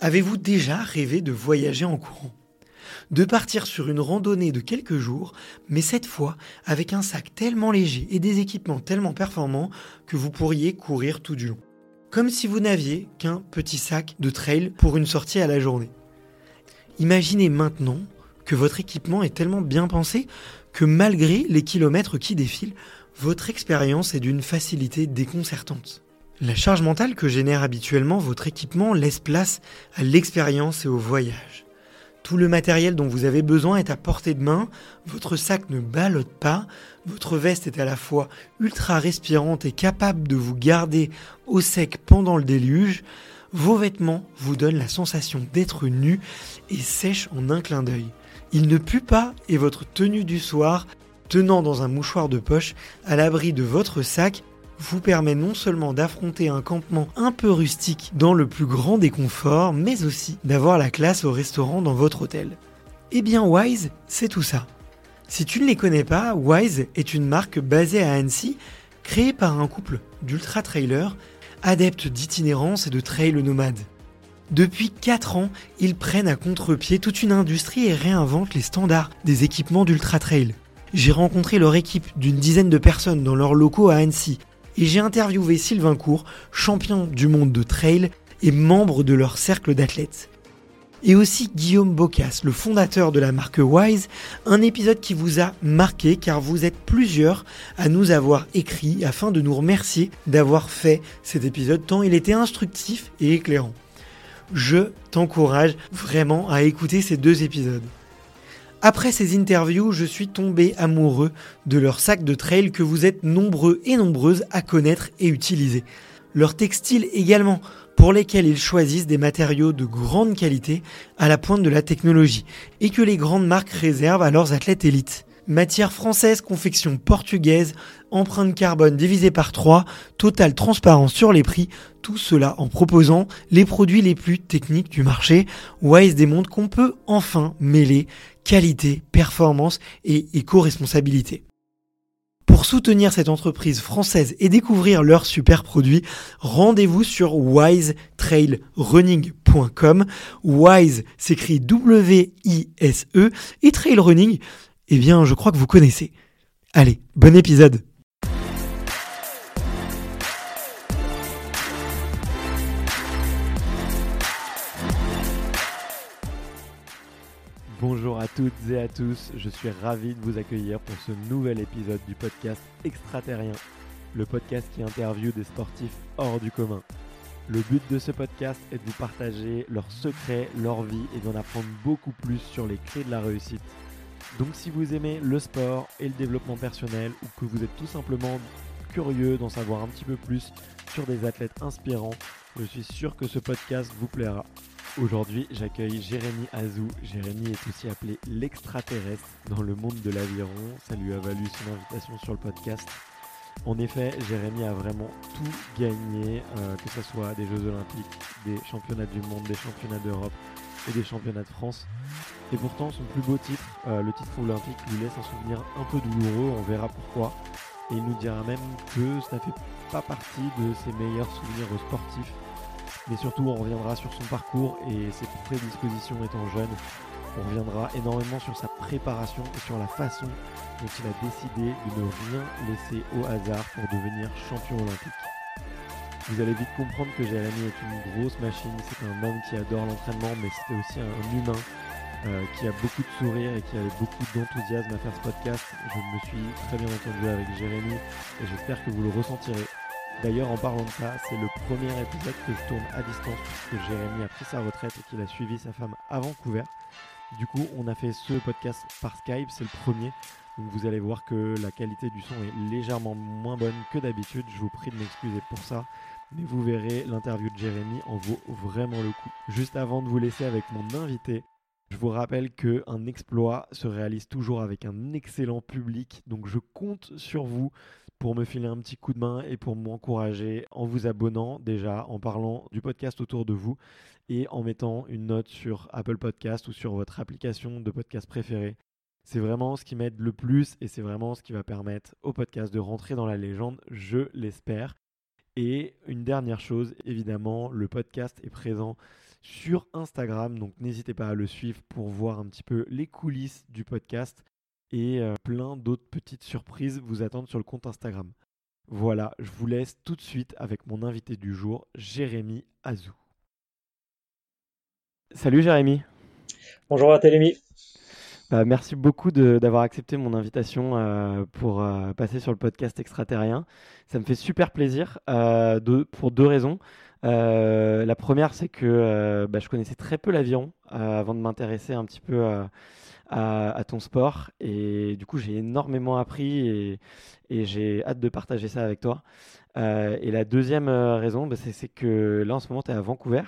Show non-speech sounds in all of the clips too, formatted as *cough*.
Avez-vous déjà rêvé de voyager en courant? De partir sur une randonnée de quelques jours, mais cette fois avec un sac tellement léger et des équipements tellement performants que vous pourriez courir tout du long. Comme si vous n'aviez qu'un petit sac de trail pour une sortie à la journée. Imaginez maintenant que votre équipement est tellement bien pensé que malgré les kilomètres qui défilent, votre expérience est d'une facilité déconcertante. La charge mentale que génère habituellement votre équipement laisse place à l'expérience et au voyage. Tout le matériel dont vous avez besoin est à portée de main, votre sac ne ballotte pas, votre veste est à la fois ultra respirante et capable de vous garder au sec pendant le déluge, vos vêtements vous donnent la sensation d'être nu et sèche en un clin d'œil. Il ne pue pas et votre tenue du soir, tenant dans un mouchoir de poche à l'abri de votre sac, vous permet non seulement d'affronter un campement un peu rustique dans le plus grand des conforts, mais aussi d'avoir la classe au restaurant dans votre hôtel. Eh bien Wise, c'est tout ça. Si tu ne les connais pas, Wise est une marque basée à Annecy, créée par un couple d'ultra-trailers, adeptes d'itinérance et de trail nomades. Depuis 4 ans, ils prennent à contre-pied toute une industrie et réinventent les standards des équipements d'ultra-trail. J'ai rencontré leur équipe d'une dizaine de personnes dans leurs locaux à Annecy et j'ai interviewé Sylvain Court, champion du monde de trail et membre de leur cercle d'athlètes. Et aussi Guillaume Bocas, le fondateur de la marque Wise, un épisode qui vous a marqué car vous êtes plusieurs à nous avoir écrit afin de nous remercier d'avoir fait cet épisode tant il était instructif et éclairant. Je t'encourage vraiment à écouter ces deux épisodes. Après ces interviews, je suis tombé amoureux de leur sac de trail que vous êtes nombreux et nombreuses à connaître et utiliser. Leur textile également, pour lesquels ils choisissent des matériaux de grande qualité à la pointe de la technologie et que les grandes marques réservent à leurs athlètes élites. Matière française, confection portugaise, empreinte carbone divisée par 3, totale transparence sur les prix, tout cela en proposant les produits les plus techniques du marché. Wise démontre qu'on peut enfin mêler qualité, performance et éco-responsabilité. Pour soutenir cette entreprise française et découvrir leurs super produits, rendez-vous sur wisetrailrunning.com. Wise s'écrit W-I-S-E et trail running, eh bien, je crois que vous connaissez. Allez, bon épisode Bonjour à toutes et à tous, je suis ravi de vous accueillir pour ce nouvel épisode du podcast Extraterrien, le podcast qui interviewe des sportifs hors du commun. Le but de ce podcast est de vous partager leurs secrets, leur vie et d'en apprendre beaucoup plus sur les clés de la réussite. Donc si vous aimez le sport et le développement personnel ou que vous êtes tout simplement curieux d'en savoir un petit peu plus sur des athlètes inspirants, je suis sûr que ce podcast vous plaira. Aujourd'hui, j'accueille Jérémy Azou. Jérémy est aussi appelé l'extraterrestre dans le monde de l'aviron. Ça lui a valu son invitation sur le podcast. En effet, Jérémy a vraiment tout gagné, euh, que ce soit des Jeux Olympiques, des championnats du monde, des championnats d'Europe et des championnats de France. Et pourtant, son plus beau titre, euh, le titre olympique, lui laisse un souvenir un peu douloureux, on verra pourquoi. Et il nous dira même que ça ne fait pas partie de ses meilleurs souvenirs sportifs mais surtout on reviendra sur son parcours et ses prédispositions étant jeune. On reviendra énormément sur sa préparation et sur la façon dont il a décidé de ne rien laisser au hasard pour devenir champion olympique. Vous allez vite comprendre que Jérémy est une grosse machine, c'est un homme qui adore l'entraînement, mais c'est aussi un humain euh, qui a beaucoup de sourire et qui avait beaucoup d'enthousiasme à faire ce podcast. Je me suis très bien entendu avec Jérémy et j'espère que vous le ressentirez. D'ailleurs, en parlant de ça, c'est le premier épisode que je tourne à distance puisque Jérémy a pris sa retraite et qu'il a suivi sa femme à Vancouver. Du coup, on a fait ce podcast par Skype, c'est le premier. Donc vous allez voir que la qualité du son est légèrement moins bonne que d'habitude. Je vous prie de m'excuser pour ça. Mais vous verrez, l'interview de Jérémy en vaut vraiment le coup. Juste avant de vous laisser avec mon invité, je vous rappelle qu'un exploit se réalise toujours avec un excellent public. Donc je compte sur vous pour me filer un petit coup de main et pour m'encourager en vous abonnant déjà, en parlant du podcast autour de vous et en mettant une note sur Apple Podcast ou sur votre application de podcast préférée. C'est vraiment ce qui m'aide le plus et c'est vraiment ce qui va permettre au podcast de rentrer dans la légende, je l'espère. Et une dernière chose, évidemment, le podcast est présent sur Instagram. Donc n'hésitez pas à le suivre pour voir un petit peu les coulisses du podcast et euh, plein d'autres petites surprises vous attendent sur le compte Instagram. Voilà, je vous laisse tout de suite avec mon invité du jour, Jérémy Azou. Salut Jérémy. Bonjour à Télémy. Bah, merci beaucoup d'avoir accepté mon invitation euh, pour euh, passer sur le podcast extraterrien. Ça me fait super plaisir euh, pour deux raisons. la première, c'est que bah, je connaissais très peu l'aviron avant de m'intéresser un petit peu à, ton sport. Et du coup, j'ai énormément appris et, j'ai hâte de partager ça avec toi. et la deuxième raison, bah, c'est que là, en ce moment, tu es à Vancouver.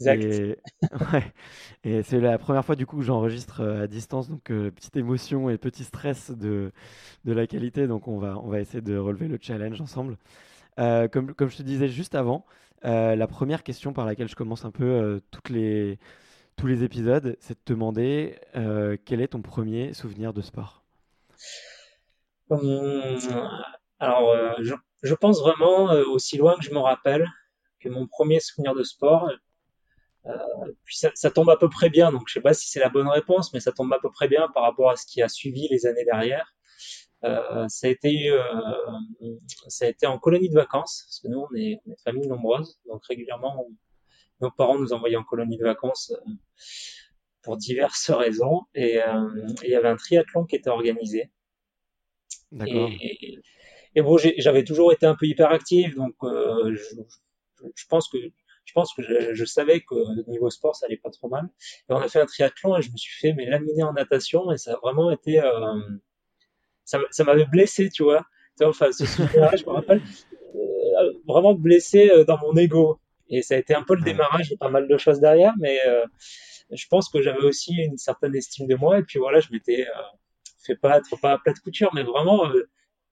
*laughs* Et, c'est la première fois du coup que j'enregistre euh, à distance, donc euh, petite émotion et petit stress de, de la qualité. Donc on va, on va essayer de relever le challenge ensemble. Euh, comme, comme je te disais juste avant, la première question par laquelle je commence un peu toutes les, tous les épisodes, c'est de te demander quel est ton premier souvenir de sport? Hum, Alors, je, je, pense vraiment aussi loin que je me rappelle que mon premier souvenir de sport, puis ça, ça, tombe à peu près bien, donc je sais pas si c'est la bonne réponse, mais ça tombe à peu près bien par rapport à ce qui a suivi les années derrière. Euh, ça a été euh, ça a été en colonie de vacances parce que nous on est, on est famille nombreuse donc régulièrement nos parents nous envoyaient en colonie de vacances euh, pour diverses raisons et il y avait un triathlon qui était organisé D'accord. Et, et, bon j'avais toujours été un peu hyperactif donc je, je pense que je pense que je, savais que niveau sport, ça allait pas trop mal. Et on a fait un triathlon et je me suis fait mais laminer en natation et ça a vraiment été, euh, ça, ça m'avait blessé, tu vois. Enfin, ce je me rappelle, euh, vraiment blessé euh, dans mon ego. Et ça a été un peu le démarrage de pas mal de choses derrière, mais euh, je pense que j'avais aussi une certaine estime de moi. Et puis voilà, je m'étais fait pas être pas à plat de couture, mais vraiment,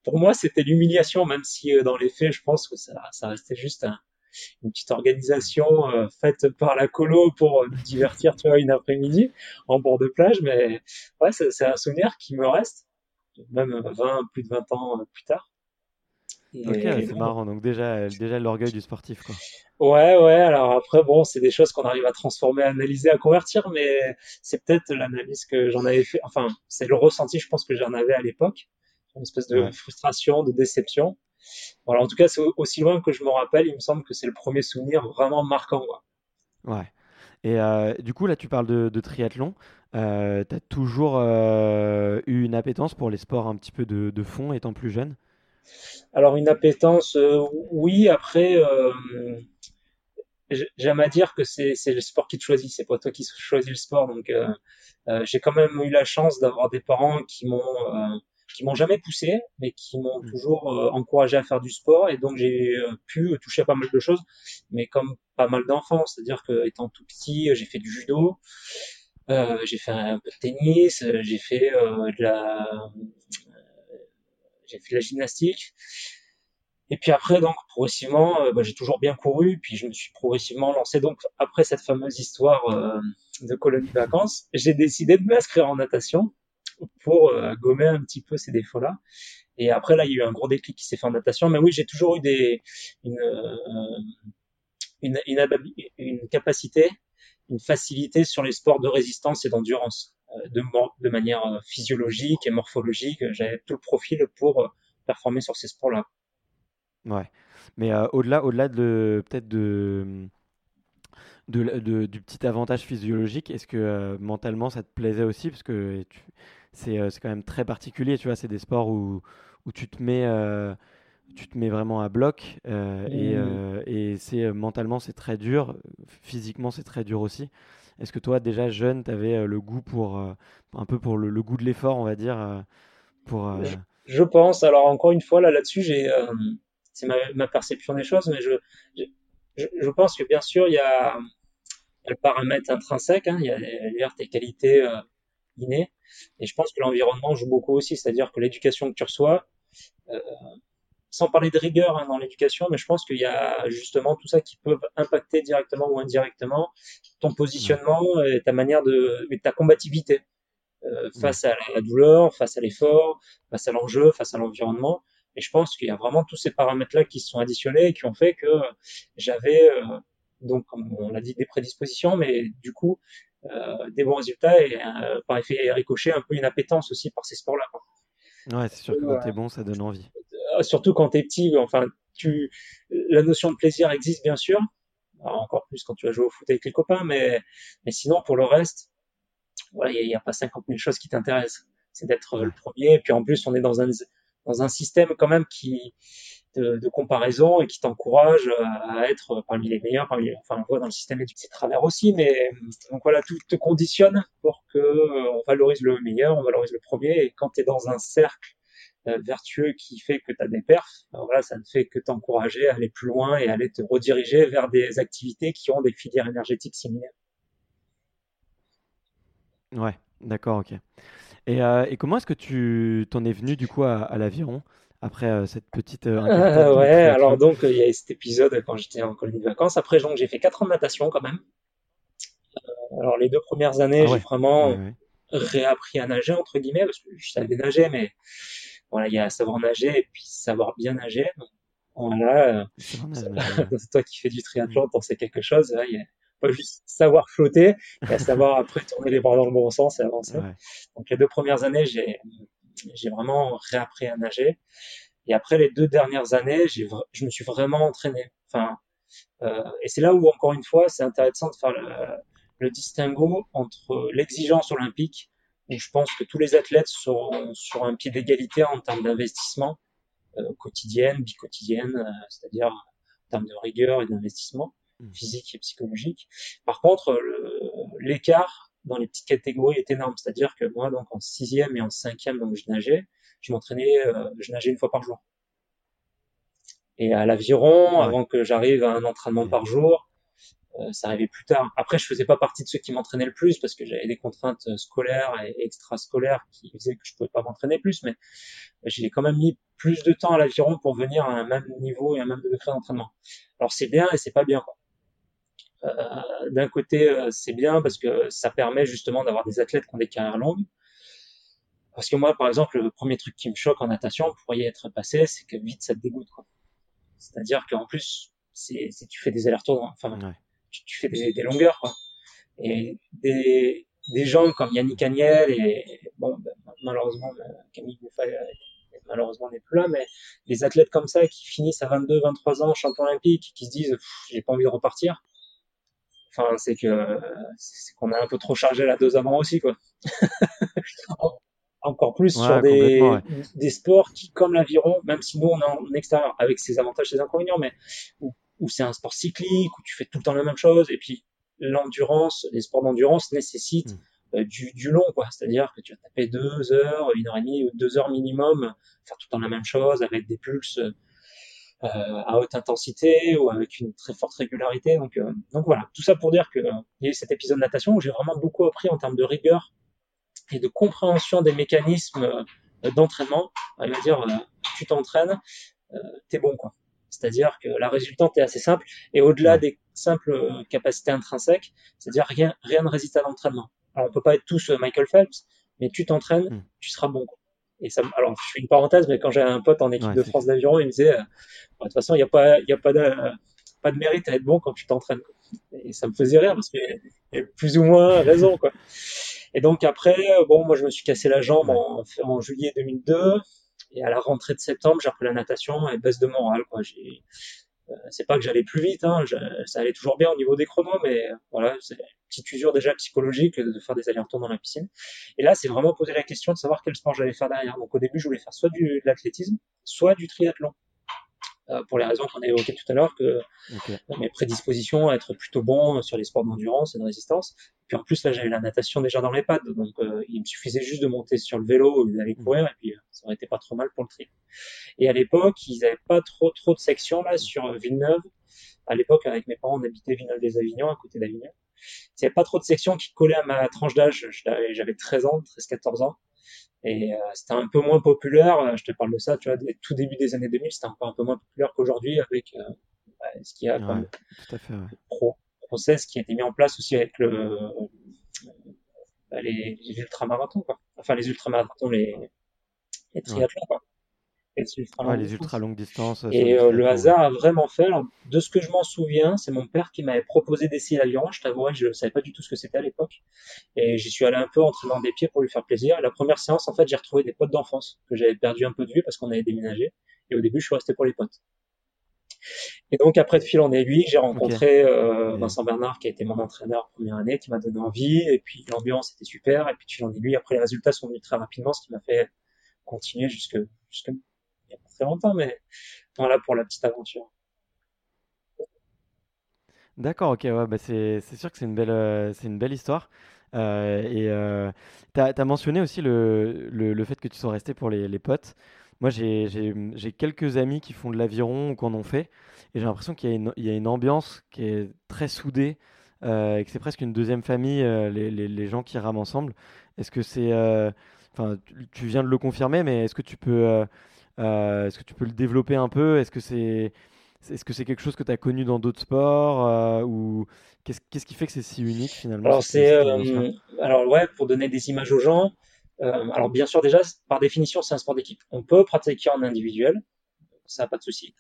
pour moi, c'était l'humiliation, même si dans les faits, je pense que ça, ça restait juste un, une petite organisation euh, faite par la colo pour nous divertir, tu vois, une après-midi en bord de plage. Mais ouais, c'est un souvenir qui me reste, même 20, plus de 20 ans plus tard. ok, c'est marrant. Donc déjà, déjà l'orgueil du sportif, quoi. Ouais, ouais. Alors après, bon, c'est des choses qu'on arrive à transformer, à analyser, à convertir, mais c'est peut-être l'analyse que j'en avais fait. Enfin, c'est le ressenti, je pense que j'en avais à l'époque, une espèce de frustration, de déception. Voilà, en tout cas, c'est aussi loin que je me rappelle, il me semble que c'est le premier souvenir vraiment marquant. Ouais. Et euh, du coup, là, tu parles de, triathlon. Euh, tu as toujours euh, eu une appétence pour les sports un petit peu de, fond étant plus jeune? Alors, une appétence, oui. Après, j'aime à dire que c'est le sport qui te choisit, c'est pas toi qui choisis le sport. Donc, j'ai quand même eu la chance d'avoir des parents qui m'ont qui m'ont jamais poussé, mais qui m'ont mmh. toujours euh, encouragé à faire du sport. Et donc j'ai euh, pu toucher à pas mal de choses, mais comme pas mal d'enfants, c'est-à-dire que étant tout petit, j'ai fait du judo, euh, j'ai fait un peu de tennis, j'ai fait euh, de la, j'ai fait de la gymnastique. Et puis après, donc progressivement, bah, j'ai toujours bien couru. Puis je me suis progressivement lancé. Donc après cette fameuse histoire de colonie de vacances, j'ai décidé de m'inscrire en natation pour euh, gommer un petit peu ces défauts-là. Et après, là, il y a eu un gros déclic qui s'est fait en natation. Mais oui, j'ai toujours eu des, une, euh, une, capacité, une facilité sur les sports de résistance et d'endurance, euh, de, de manière physiologique et morphologique. J'avais tout le profil pour performer sur ces sports-là. Ouais. Mais au-delà, au-delà de peut-être de, de, du petit avantage physiologique, est-ce que mentalement ça te plaisait aussi? Parce que c'est quand même très particulier, tu vois. C'est des sports où, où tu te mets euh, tu te mets vraiment à bloc euh, mmh. et, et c'est mentalement c'est très dur, physiquement c'est très dur aussi. Est-ce que toi déjà jeune, tu avais le goût pour un peu pour le, goût de l'effort, on va dire pour je, pense. Alors encore une fois là là-dessus, j'ai c'est ma, ma, perception des choses, mais je, je, je pense que bien sûr il y a, le paramètre intrinsèque, hein, il y a tes qualités innées, et je pense que l'environnement joue beaucoup aussi, c'est-à-dire que l'éducation que tu reçois, euh, sans parler de rigueur hein, dans l'éducation, mais je pense qu'il y a justement tout ça qui peut impacter directement ou indirectement ton positionnement et ta manière de, et ta combativité euh, face à la douleur, face à l'effort, face à l'enjeu, face à l'environnement. Et je pense qu'il y a vraiment tous ces paramètres-là qui se sont additionnés et qui ont fait que j'avais euh, donc comme on l'a dit, des prédispositions, mais du coup, des bons résultats et euh, par effet ricochet, un peu une appétence aussi par ces sports-là. Ouais, c'est sûr que quand t'es bon, ça donne envie. Euh, surtout quand t'es petit, enfin, tu, la notion de plaisir existe bien sûr, encore plus quand tu vas jouer au foot avec les copains, mais, mais sinon pour le reste, voilà, il n'y a, pas 50 000 choses qui t'intéressent. C'est d'être le premier, et puis en plus on est dans un dans un système quand même qui de, comparaison et qui t'encourage à être parmi les meilleurs, parmi enfin on voit dans le système éducatif travers aussi, mais donc voilà tout te conditionne pour que euh, on valorise le meilleur, on valorise le premier et quand tu es dans un cercle euh, vertueux qui fait que tu as des perfs, ben voilà, ça ne fait que t'encourager à aller plus loin et à aller te rediriger vers des activités qui ont des filières énergétiques similaires. Ouais, d'accord, ok. Et, euh, comment est-ce que tu t'en es venu du coup à, à l'aviron? Après euh, cette petite euh, *laughs* ouais, alors donc il y a cet épisode quand j'étais en colonie de vacances. Après, donc j'ai fait 4 ans de natation quand même. alors les deux premières années, ah j'ai vraiment réappris à nager entre guillemets parce que je savais nager, mais voilà, il y a savoir nager et puis savoir bien nager. Voilà, c'est *laughs* toi qui fais du triathlon, t'en sais quelque chose. Il y a pas juste savoir flotter, il y a savoir *laughs* après tourner les bras dans le bon sens et avancer. Donc les deux premières années, j'ai j'ai vraiment réappris à nager. Et après les deux dernières années, j'ai, je me suis vraiment entraîné. Enfin, euh, et c'est là où encore une fois, c'est intéressant de faire le, le distinguo entre l'exigence olympique, où je pense que tous les athlètes sont sur un pied d'égalité en termes d'investissement euh, quotidienne, bicotidienne, euh, c'est-à-dire en termes de rigueur et d'investissement mmh. physique et psychologique. Par contre, l'écart dans les petites catégories est énorme. C'est-à-dire que moi, donc en sixième et en cinquième, donc je nageais, je m'entraînais, euh, je nageais une fois par jour. Et à l'aviron, avant que j'arrive à un entraînement par jour, euh, ça arrivait plus tard. Après, je faisais pas partie de ceux qui m'entraînaient le plus parce que j'avais des contraintes euh, scolaires et extrascolaires qui faisaient que je pouvais pas m'entraîner plus, mais j'ai quand même mis plus de temps à l'aviron pour venir à un même niveau et un même degré d'entraînement. Alors c'est bien et c'est pas bien. Quoi. Euh, d'un côté, euh, c'est bien parce que ça permet justement d'avoir des athlètes qui ont des carrières longues. Parce que moi, par exemple, le premier truc qui me choque en natation, pour y être passé, c'est que vite ça te dégoûte. C'est-à-dire qu'en plus, c'est, tu fais des allers-retours, enfin, tu, fais des, longueurs, quoi. Et des, des gens comme Yannick Agnel et bon, ben, malheureusement Camille Bouffal malheureusement n'est plus là, mais des athlètes comme ça qui finissent à 22, 23 ans champion olympique, qui se disent j'ai pas envie de repartir. Enfin, c'est que c'est qu'on a un peu trop chargé la dose avant aussi, quoi. *laughs* Encore plus sur des, des sports qui, comme l'aviron, même si nous on est en extérieur, avec ses avantages, ses inconvénients, mais où, c'est un sport cyclique, où tu fais tout le temps la même chose, et puis l'endurance, les sports d'endurance nécessitent hmm. euh, du, du, long, quoi. C'est-à-dire que tu vas taper deux heures, une heure et demie ou deux heures minimum, faire tout le temps la même chose avec des pulses à haute intensité ou avec une très forte régularité. Donc, euh, donc voilà, tout ça pour dire que euh, il y a eu cet épisode de natation où j'ai vraiment beaucoup appris en termes de rigueur et de compréhension des mécanismes d'entraînement. Il va dire, tu t'entraînes, t'es bon quoi. C'est-à-dire que la résultante est assez simple et au-delà des simples capacités intrinsèques, c'est-à-dire rien, rien ne résiste à l'entraînement. Alors on peut pas être tous Michael Phelps, mais tu t'entraînes, hmm. tu seras bon. Quoi. Et ça, alors je fais une parenthèse, mais quand j'ai un pote en équipe de France d'aviron, il me disait, euh, de toute façon, il n'y a pas, il y a pas de, pas de mérite à être bon quand tu t'entraînes. Et ça me faisait rire parce qu'il y a plus ou moins raison, quoi. Et donc après, bon, moi je me suis cassé la jambe en, en juillet 2002, et à la rentrée de septembre, j'ai repris la natation et baisse de morale, quoi. J'ai, euh, c'est pas que j'allais plus vite, hein, ça allait toujours bien au niveau des chronos, mais voilà, c'est une petite usure déjà psychologique de faire des allers-retours dans la piscine. Et là, c'est vraiment poser la question de savoir quel sport j'allais faire derrière. Donc au début, je voulais faire soit du, de l'athlétisme, soit du triathlon. Euh, pour les raisons qu'on a évoquées tout à l'heure, que mes prédispositions à être plutôt bon sur les sports d'endurance et de résistance. Puis en plus, là, j'avais la natation déjà dans les pattes, donc euh, il me suffisait juste de monter sur le vélo et d'aller mmh. courir, et puis euh, ça aurait été pas trop mal pour le tri. Et à l'époque, ils avaient pas trop trop de sections là sur Villeneuve. À l'époque, avec mes parents, on habitait Villeneuve-des-Avignon, à côté d'Avignon. Il n'y avait pas trop de sections qui collaient à ma tranche d'âge. J'avais 13 ans, 13-14 ans. Et euh, c'était un peu moins populaire. Euh, je te parle de ça, tu vois, des, tout début des années 2000, c'était encore un peu moins populaire qu'aujourd'hui avec euh, ce qu'il y a comme pro, process qui a été mis en place aussi avec le, bah, les, les ultramarathons, quoi. Enfin, les ultramarathons, les, les triathlons, quoi. Et ultra Ouais, longues les ultra longues distances. Et euh, le hasard a vraiment fait. Alors, de ce que je m'en souviens, c'est mon père qui m'avait proposé d'essayer l'aviron. Je t'avouerai que je ne savais pas du tout ce que c'était à l'époque. Et j'y suis allé un peu en traînant des pieds pour lui faire plaisir. Et la première séance, en fait, j'ai retrouvé des potes d'enfance que j'avais perdu un peu de vue parce qu'on avait déménagé. Et au début, je suis resté pour les potes. Et donc, après, de fil en aiguille, j'ai rencontré euh, Vincent Bernard, qui a été mon entraîneur première année, qui m'a donné envie. Et puis, l'ambiance était super. Et puis, de fil en aiguille, après, les résultats sont venus très rapidement, ce qui m'a fait continuer jusque, jusque, il y a pas très longtemps, mais voilà pour la petite aventure. D'accord, ok, ouais, bah c'est sûr que c'est une belle, euh, une belle histoire. Euh, et euh, t'as, t'as mentionné aussi le, le, fait que tu sois resté pour les, potes. Moi, j'ai, quelques amis qui font de l'aviron ou qui en fait, et j'ai l'impression qu'il y a une, il y a une ambiance qui est très soudée, et que c'est presque une deuxième famille, les, les, les gens qui rament ensemble. Est-ce que c'est, enfin, tu, tu viens de le confirmer, mais est-ce que tu peux, est-ce que tu peux le développer un peu? Est-ce que c'est est-ce que c'est quelque chose que tu as connu dans d'autres sports euh, ou qu'est-ce qu'est-ce qui fait que c'est si unique finalement Alors c'est, euh, alors ouais, pour donner des images aux gens. euh, alors bien sûr déjà, par définition, c'est un sport d'équipe. On peut pratiquer en individuel, ça n'a pas de souci.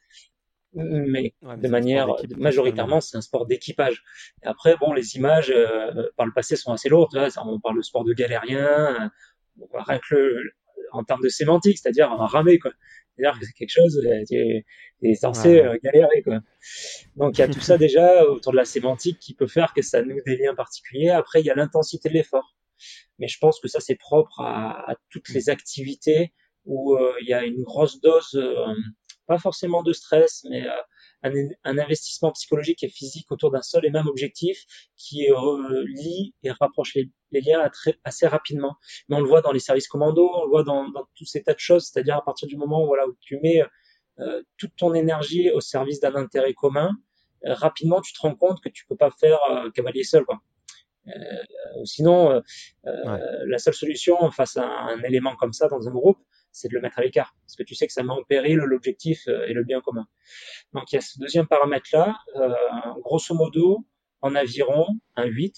Mais Ouais, mais de manière majoritairement, c'est un sport d'équipage. Et après, bon, les images euh, par le passé sont assez lourdes. on parle de sport de galérien, euh, rien que le, en termes de sémantique, c'est-à-dire un ramé, quoi. C'est-à-dire que c'est quelque chose, euh, t'es t'es censé euh, galérer, quoi. Donc il y a tout ça *laughs* déjà autour de la sémantique qui peut faire que ça noue des liens particuliers. Après, il y a l'intensité de l'effort. Mais je pense que ça, c'est propre à, à toutes les activités où euh, il y a une grosse dose, euh, pas forcément de stress, mais euh, un, un investissement psychologique et physique autour d'un seul et même objectif qui euh, lie et rapproche les, les liens à très- assez rapidement. Mais on le voit dans les services commando, on le voit dans, dans tous ces tas de choses, c'est-à-dire à partir du moment où, voilà, où tu mets euh, toute ton énergie au service d'un intérêt commun, euh, rapidement tu te rends compte que tu peux pas faire euh, cavalier seul, quoi. Sinon, Ouais. la seule solution face à un élément comme ça dans un groupe, c'est de le mettre à l'écart, parce que tu sais que ça met en péril l'objectif euh, et le bien commun. Donc il y a ce deuxième paramètre-là. Euh, grosso modo, en aviron, un 8,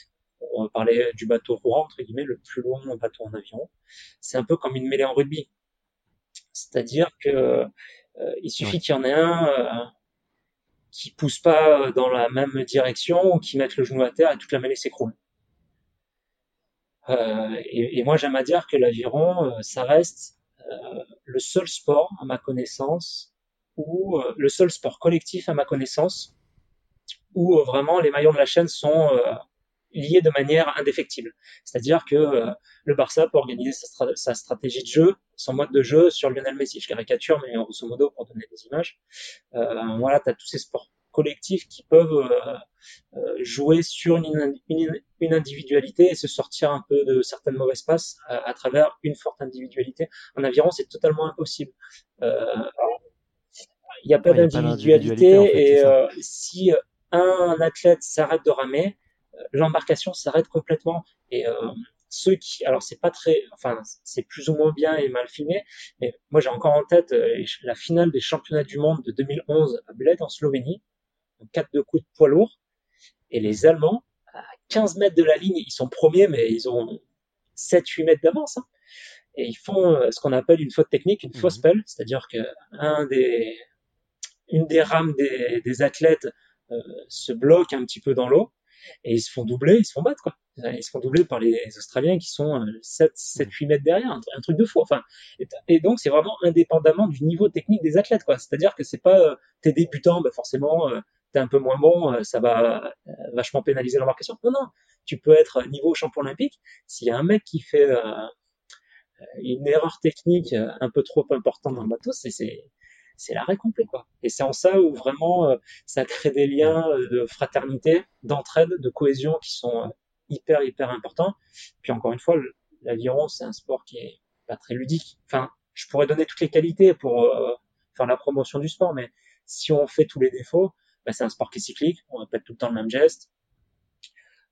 on va parler du bateau roulant, entre guillemets, le plus long bateau en aviron, c'est un peu comme une mêlée en rugby. C'est-à-dire que euh, il suffit Ouais. qu'il y en ait un euh, qui pousse pas dans la même direction ou qui mette le genou à terre et toute la mêlée s'écroule. Euh, et, et moi, j'aime à dire que l'aviron, euh, ça reste euh, le seul sport, à ma connaissance, ou euh, le seul sport collectif, à ma connaissance, où euh, vraiment les maillons de la chaîne sont euh, liés de manière indéfectible. C'est-à-dire que euh, le Barça peut organiser sa, stra- sa stratégie de jeu, son mode de jeu sur Lionel Messi. Je caricature, mais grosso modo, pour donner des images. Euh, voilà, tu as tous ces sports collectifs qui peuvent euh, euh, jouer sur une, une, une individualité et se sortir un peu de certaines mauvaises passes à, à travers une forte individualité. En aviron, c'est totalement impossible. Euh, il n'y a pas Ouais, d'individualité, en fait, et si un athlète s'arrête de ramer, l'embarcation s'arrête complètement. Et euh, ceux qui, alors c'est pas très, enfin c'est plus ou moins bien et mal filmé, mais moi j'ai encore en tête euh, la finale des championnats du monde de 2011 à Bled en Slovénie, en 4 de coups de poids lourd, et les Allemands à 15 mètres de la ligne, ils sont premiers, mais ils ont 7-8 mètres d'avance. hein. et ils font euh, ce qu'on appelle une faute technique, une fausse Mhm. pelle, c'est-à-dire que un des, une des rames des, des athlètes euh, se bloque un petit peu dans l'eau et ils se font doubler, ils se font battre quoi. Ils se font doubler par les Australiens qui sont euh, 7, 7, 8 mètres derrière, un, un truc de fou. Enfin, et, et donc c'est vraiment indépendamment du niveau technique des athlètes quoi. C'est-à-dire que c'est pas euh, t'es débutant, bah forcément euh, t'es un peu moins bon, euh, ça va euh, vachement pénaliser l'embarcation. Non non, tu peux être niveau champion olympique. S'il y a un mec qui fait euh, une erreur technique euh, un peu trop importante dans le bateau, c'est c'est l'arrêt complet quoi. Et c'est en ça où vraiment euh, ça crée des liens euh, de fraternité, d'entraide, de cohésion qui sont euh, hyper hyper importants. Puis encore une fois, l'aviron c'est un sport qui est pas très ludique. Enfin, je pourrais donner toutes les qualités pour euh, faire la promotion du sport, mais si on fait tous les défauts, bah, c'est un sport qui est cyclique. On répète tout le temps le même geste.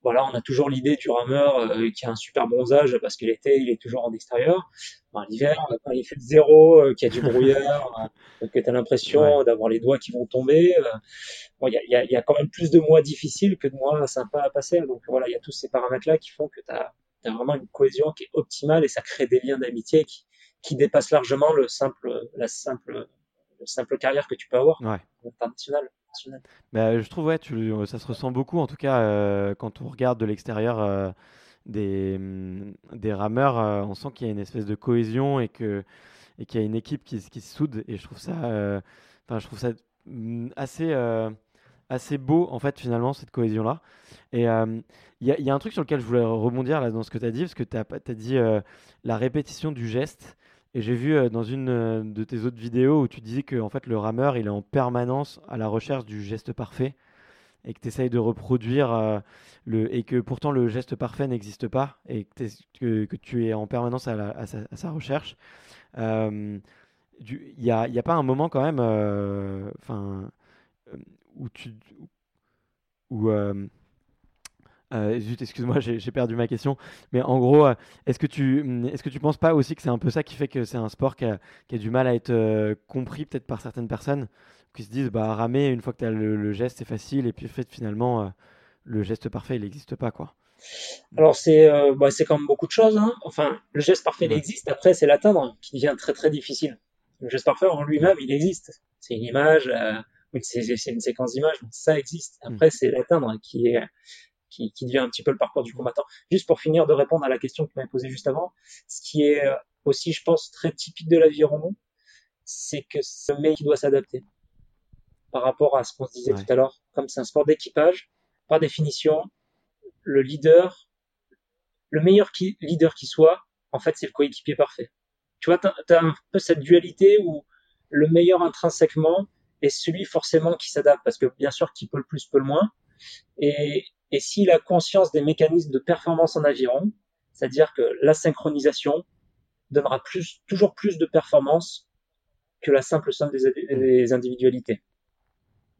Voilà, on a toujours l'idée du rameur euh, qui a un super bronzage parce que l'été il est toujours en extérieur. Enfin, L'hiver, quand il fait zéro, euh, qu'il y a du brouillard, *laughs* euh, que tu as l'impression Ouais. d'avoir les doigts qui vont tomber. euh, bon, il y a, y a- y a quand même plus de mois difficiles que de mois sympas à passer. Donc voilà, il y a tous ces paramètres-là qui font que tu as, vraiment une cohésion qui est optimale et ça crée des liens d'amitié qui, qui dépasse largement le simple, la simple, simple carrière que tu peux avoir ouais. Bah, je trouve ouais, ça se ressent beaucoup en tout cas euh, quand on regarde de l'extérieur euh, des, mm, des rameurs, euh, on sent qu'il y a une espèce de cohésion et que et qu'il y a une équipe qui, qui se soude et je trouve ça, je trouve ça mm, assez assez beau en fait finalement cette cohésion là. Et il y, y, a un truc sur lequel je voulais rebondir là dans ce que tu as dit parce que tu as, as, dit la répétition du geste. Et j'ai vu euh, dans une euh, de tes autres vidéos où tu disais que en fait, le rameur, il est en permanence à la recherche du geste parfait et que tu essayes de reproduire euh, le, et que pourtant le geste parfait n'existe pas et que, que, tu es en permanence à, sa, recherche. Il n'y a, y a, pas un moment quand même enfin où tu. Où, euh, zut, excuse-moi, *laughs* j'ai perdu ma question. Mais en gros, euh, est-ce que tu mm, est-ce que tu penses pas aussi que c'est un peu ça qui fait que c'est un sport qui a, du mal à être euh, compris peut-être par certaines personnes qui se disent bah ramer une fois que tu as le, geste c'est facile et puis fait finalement le geste parfait il n'existe pas quoi. Alors c'est bah, c'est comme beaucoup de choses. Hein. Enfin, le geste parfait il existe. Après c'est l'atteindre qui devient très très difficile. Le geste parfait en lui-même il existe. C'est une image, c'est une séquence d'images, ça existe. Hmm. Après c'est l'atteindre qui est qui, qui, devient un petit peu le parcours du combattant. Juste pour finir de répondre à la question que tu m'avais posée juste avant, ce qui est euh, aussi, je pense, très typique de l'aviron, c'est que c'est le mec qui doit s'adapter par rapport à ce qu'on se disait tout à l'heure. Comme c'est un sport d'équipage, par définition, le leader, le meilleur qui, leader qui soit, en fait, c'est le coéquipier parfait. Tu vois, tu as, un peu cette dualité où le meilleur intrinsèquement est celui forcément qui s'adapte, parce que bien sûr, qui peut le plus peut le moins. Et, et s'il a conscience des mécanismes de performance en aviron, c'est-à-dire que la synchronisation donnera plus, toujours plus de performance que la simple somme des, individualités.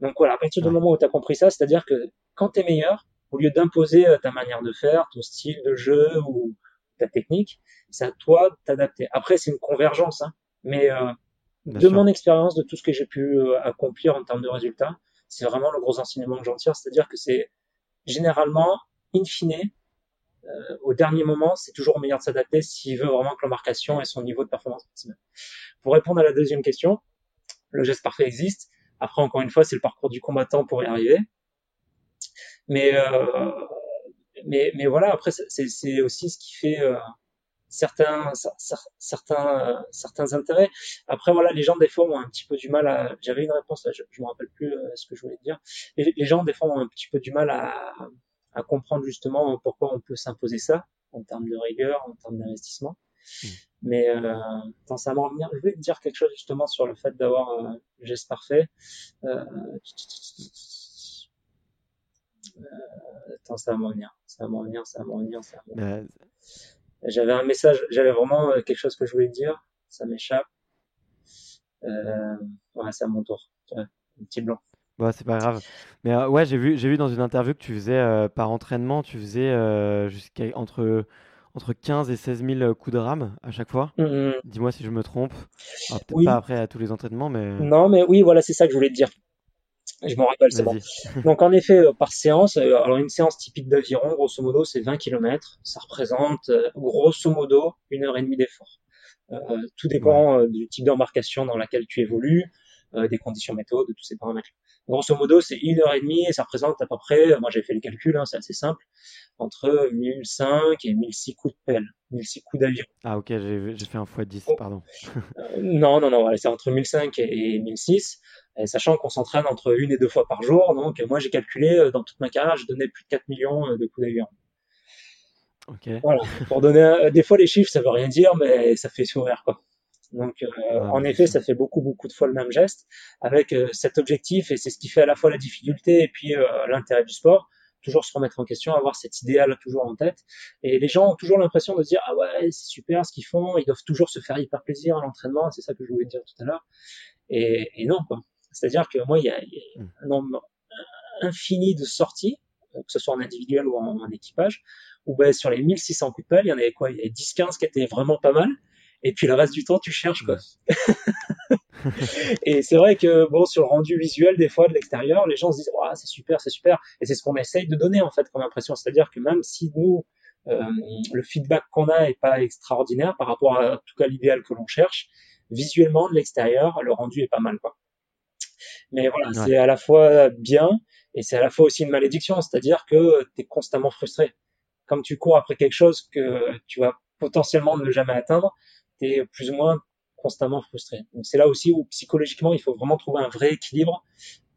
Donc voilà, à partir du moment où tu as compris ça, c'est-à-dire que quand tu es meilleur, au lieu d'imposer euh, ta manière de faire, ton style de jeu ou ta technique, c'est à toi de t'adapter. Après, c'est une convergence, hein, mais euh, de mon expérience, de tout ce que j'ai pu euh, accomplir en termes de résultats, c'est vraiment le gros enseignement que j'en tire, c'est-à-dire que c'est généralement, in fine, euh, au dernier moment, c'est toujours meilleur de s'adapter s'il veut vraiment que l'embarcation ait son niveau de performance maximum. Pour répondre à la deuxième question, le geste parfait existe. Après, encore une fois, c'est le parcours du combattant pour y arriver. Mais, euh, mais, mais voilà, après, c'est aussi ce qui fait euh, certains, certains, certains intérêts. Après, voilà, les gens, des fois, ont un petit peu du mal à, j'avais une réponse, je, je me rappelle plus euh, ce que je voulais dire. Les, les, gens, des fois, ont un petit peu du mal à, à comprendre justement pourquoi on peut s'imposer ça en termes de rigueur, en termes d'investissement. Mmh. Mais euh, attends, ça m'en je voulais te dire quelque chose justement sur le fait d'avoir un euh, geste parfait. Euh, euh, attends, ça va m'en venir, ça va m'en venir, ça va m'en venir, ça va m'en venir. J'avais un message, j'avais vraiment euh, quelque chose que je voulais dire, ça m'échappe. Euh, ouais, c'est à mon tour. un petit blanc. Bah, c'est pas grave. Mais euh, ouais, j'ai vu, j'ai vu dans une interview que tu faisais euh, par entraînement, tu faisais jusqu'à entre, entre 15 et 16 000 coups de rame à chaque fois. Mm-hmm. Dis-moi si je me trompe. Peut-être pas après à tous les entraînements, mais. Non, mais oui, voilà, c'est ça que je voulais te dire. Je m'en rappelle, c'est bon. *laughs* Donc en effet, euh, par séance, euh, alors une séance typique d'aviron, grosso modo, c'est 20 km. Ça représente euh, grosso modo une heure et demie d'effort. Euh, tout dépend du type d'embarcation dans laquelle tu évolues, euh, des conditions météo, de tous ces paramètres. Grosso modo, c'est une heure et demie et ça représente à peu près, moi j'ai fait le calcul, hein, c'est assez simple, entre 1005 et 1006 coups de pelle, 1006 coups d'avion. Ah ok, j'ai fait un x10, pardon. non, non, non, c'est entre 1005 et 1006 sachant qu'on s'entraîne entre une et deux fois par jour. Donc, moi, j'ai calculé, euh, dans toute ma carrière, je donnais plus de 4 millions euh, de coups d'avion. Voilà. Pour donner, des fois, les chiffres, ça veut rien dire, mais ça fait sourire, quoi. Donc, euh, ah, en effet, ça fait beaucoup, beaucoup de fois le même geste, avec cet objectif, et c'est ce qui fait à la fois la difficulté et puis l'intérêt du sport. Toujours se remettre en question, avoir cet idéal toujours en tête. Et les gens ont toujours l'impression de se dire, ah ouais, c'est super ce qu'ils font, ils doivent toujours se faire hyper plaisir à l'entraînement, c'est ça que je voulais dire tout à l'heure. Et, et non, quoi. C'est-à-dire que moi, il y a, hmm. un nombre infini de sorties, que ce soit en individuel ou en, équipage, où ben, sur les 1600 coups de pelle, il y en avait quoi? Il y avait 10-15 qui étaient vraiment pas mal, et puis le reste du temps, tu cherches quoi. *laughs* *laughs* et c'est vrai que bon, sur le rendu visuel des fois de l'extérieur, les gens se disent c'est super, c'est super, et c'est ce qu'on essaye de donner en fait comme impression, c'est-à-dire que même si nous le feedback qu'on a est pas extraordinaire par rapport à en tout cas l'idéal que l'on cherche. Visuellement, de l'extérieur, le rendu est pas mal, quoi. Mais voilà, c'est à la fois bien et c'est à la fois aussi une malédiction, c'est-à-dire que tu es constamment frustré. Comme tu cours après quelque chose que tu vas potentiellement ne jamais atteindre, tu es plus ou moins constamment frustré. Donc c'est là aussi où psychologiquement il faut vraiment trouver un vrai équilibre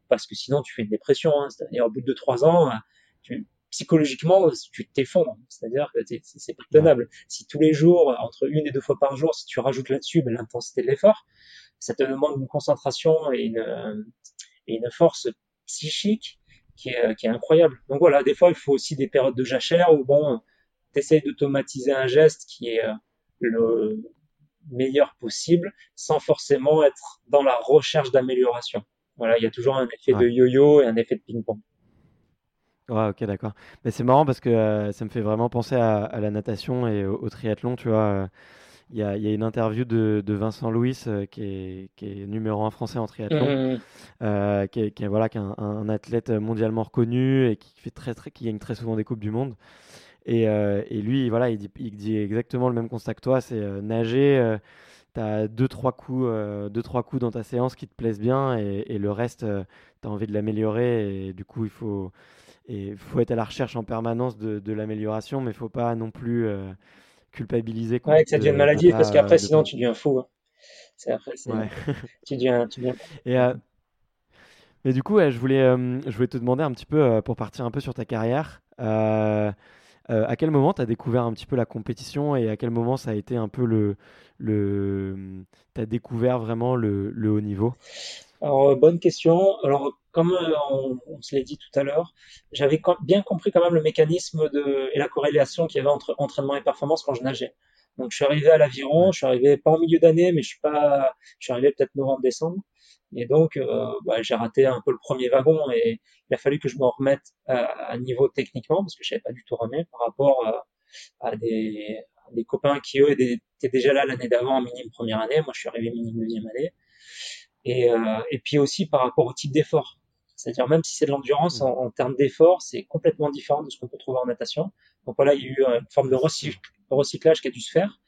parce que sinon tu fais une dépression. Hein. C'est-à-dire au bout de trois ans, tu, psychologiquement tu t'effondres. C'est-à-dire que c'est pas tenable. Si tous les jours, entre une et deux fois par jour, si tu rajoutes là-dessus ben, l'intensité de l'effort, ça te demande une concentration et une, force psychique qui est, qui est incroyable. Donc voilà, des fois il faut aussi des périodes de jachère où bon, t'essayes d'automatiser un geste qui est euh, le meilleur possible sans forcément être dans la recherche d'amélioration. Voilà, il y a toujours un effet de yo-yo et un effet de ping-pong. Ouais, ok, d'accord. Mais c'est marrant parce que euh, ça me fait vraiment penser à, la natation et au, triathlon, tu vois. Euh, il y, a, y, a, une interview de, de Vincent Louis qui, est, qui, est, numéro un français en triathlon, mmh. qui, est, qui, est, voilà, qui est un, athlète mondialement reconnu et qui, fait très, très, qui gagne très souvent des coupes du monde. Euh, et, lui, voilà, il dit, il dit, exactement le même constat que toi, c'est euh, nager, euh, tu as deux trois, coups, deux, trois coups dans ta séance qui te plaisent bien et, le reste, tu as envie de l'améliorer. Et du coup, il faut, et faut être à la recherche en permanence de, de l'amélioration, mais il faut pas non plus culpabiliser. Ouais, que ça devient une maladie, parce qu'après, sinon, tu deviens fou. Hein. C'est après, *laughs* tu, deviens, tu deviens... *laughs* Et, mais du coup, je, voulais, je voulais te demander un petit peu, pour partir un peu sur ta carrière, euh, à quel moment tu as découvert un petit peu la compétition et à quel moment ça a été un peu le. le tu as découvert vraiment le, haut niveau? Alors, euh, bonne question. Alors, comme euh, on, se l'a dit tout à l'heure, j'avais bien compris quand même le mécanisme et la corrélation qu'il y avait entre entraînement et performance quand je nageais. Donc, je suis arrivé à l'aviron, je suis arrivé pas en milieu d'année, mais je suis pas, je suis arrivé peut-être novembre-décembre. Et donc, euh, bah, j'ai raté un peu le premier wagon et il a fallu que je me remette à, niveau techniquement parce que je savais pas du tout remis par rapport à, à, des, des, copains qui eux étaient déjà là l'année d'avant en minime première année. Moi, je suis arrivé minime deuxième année. Et, euh, et puis aussi par rapport au type d'effort. C'est-à-dire même si c'est de l'endurance en, en, termes d'effort, c'est complètement différent de ce qu'on peut trouver en natation. Donc voilà, il y a eu une forme de recyclage qui a dû se faire.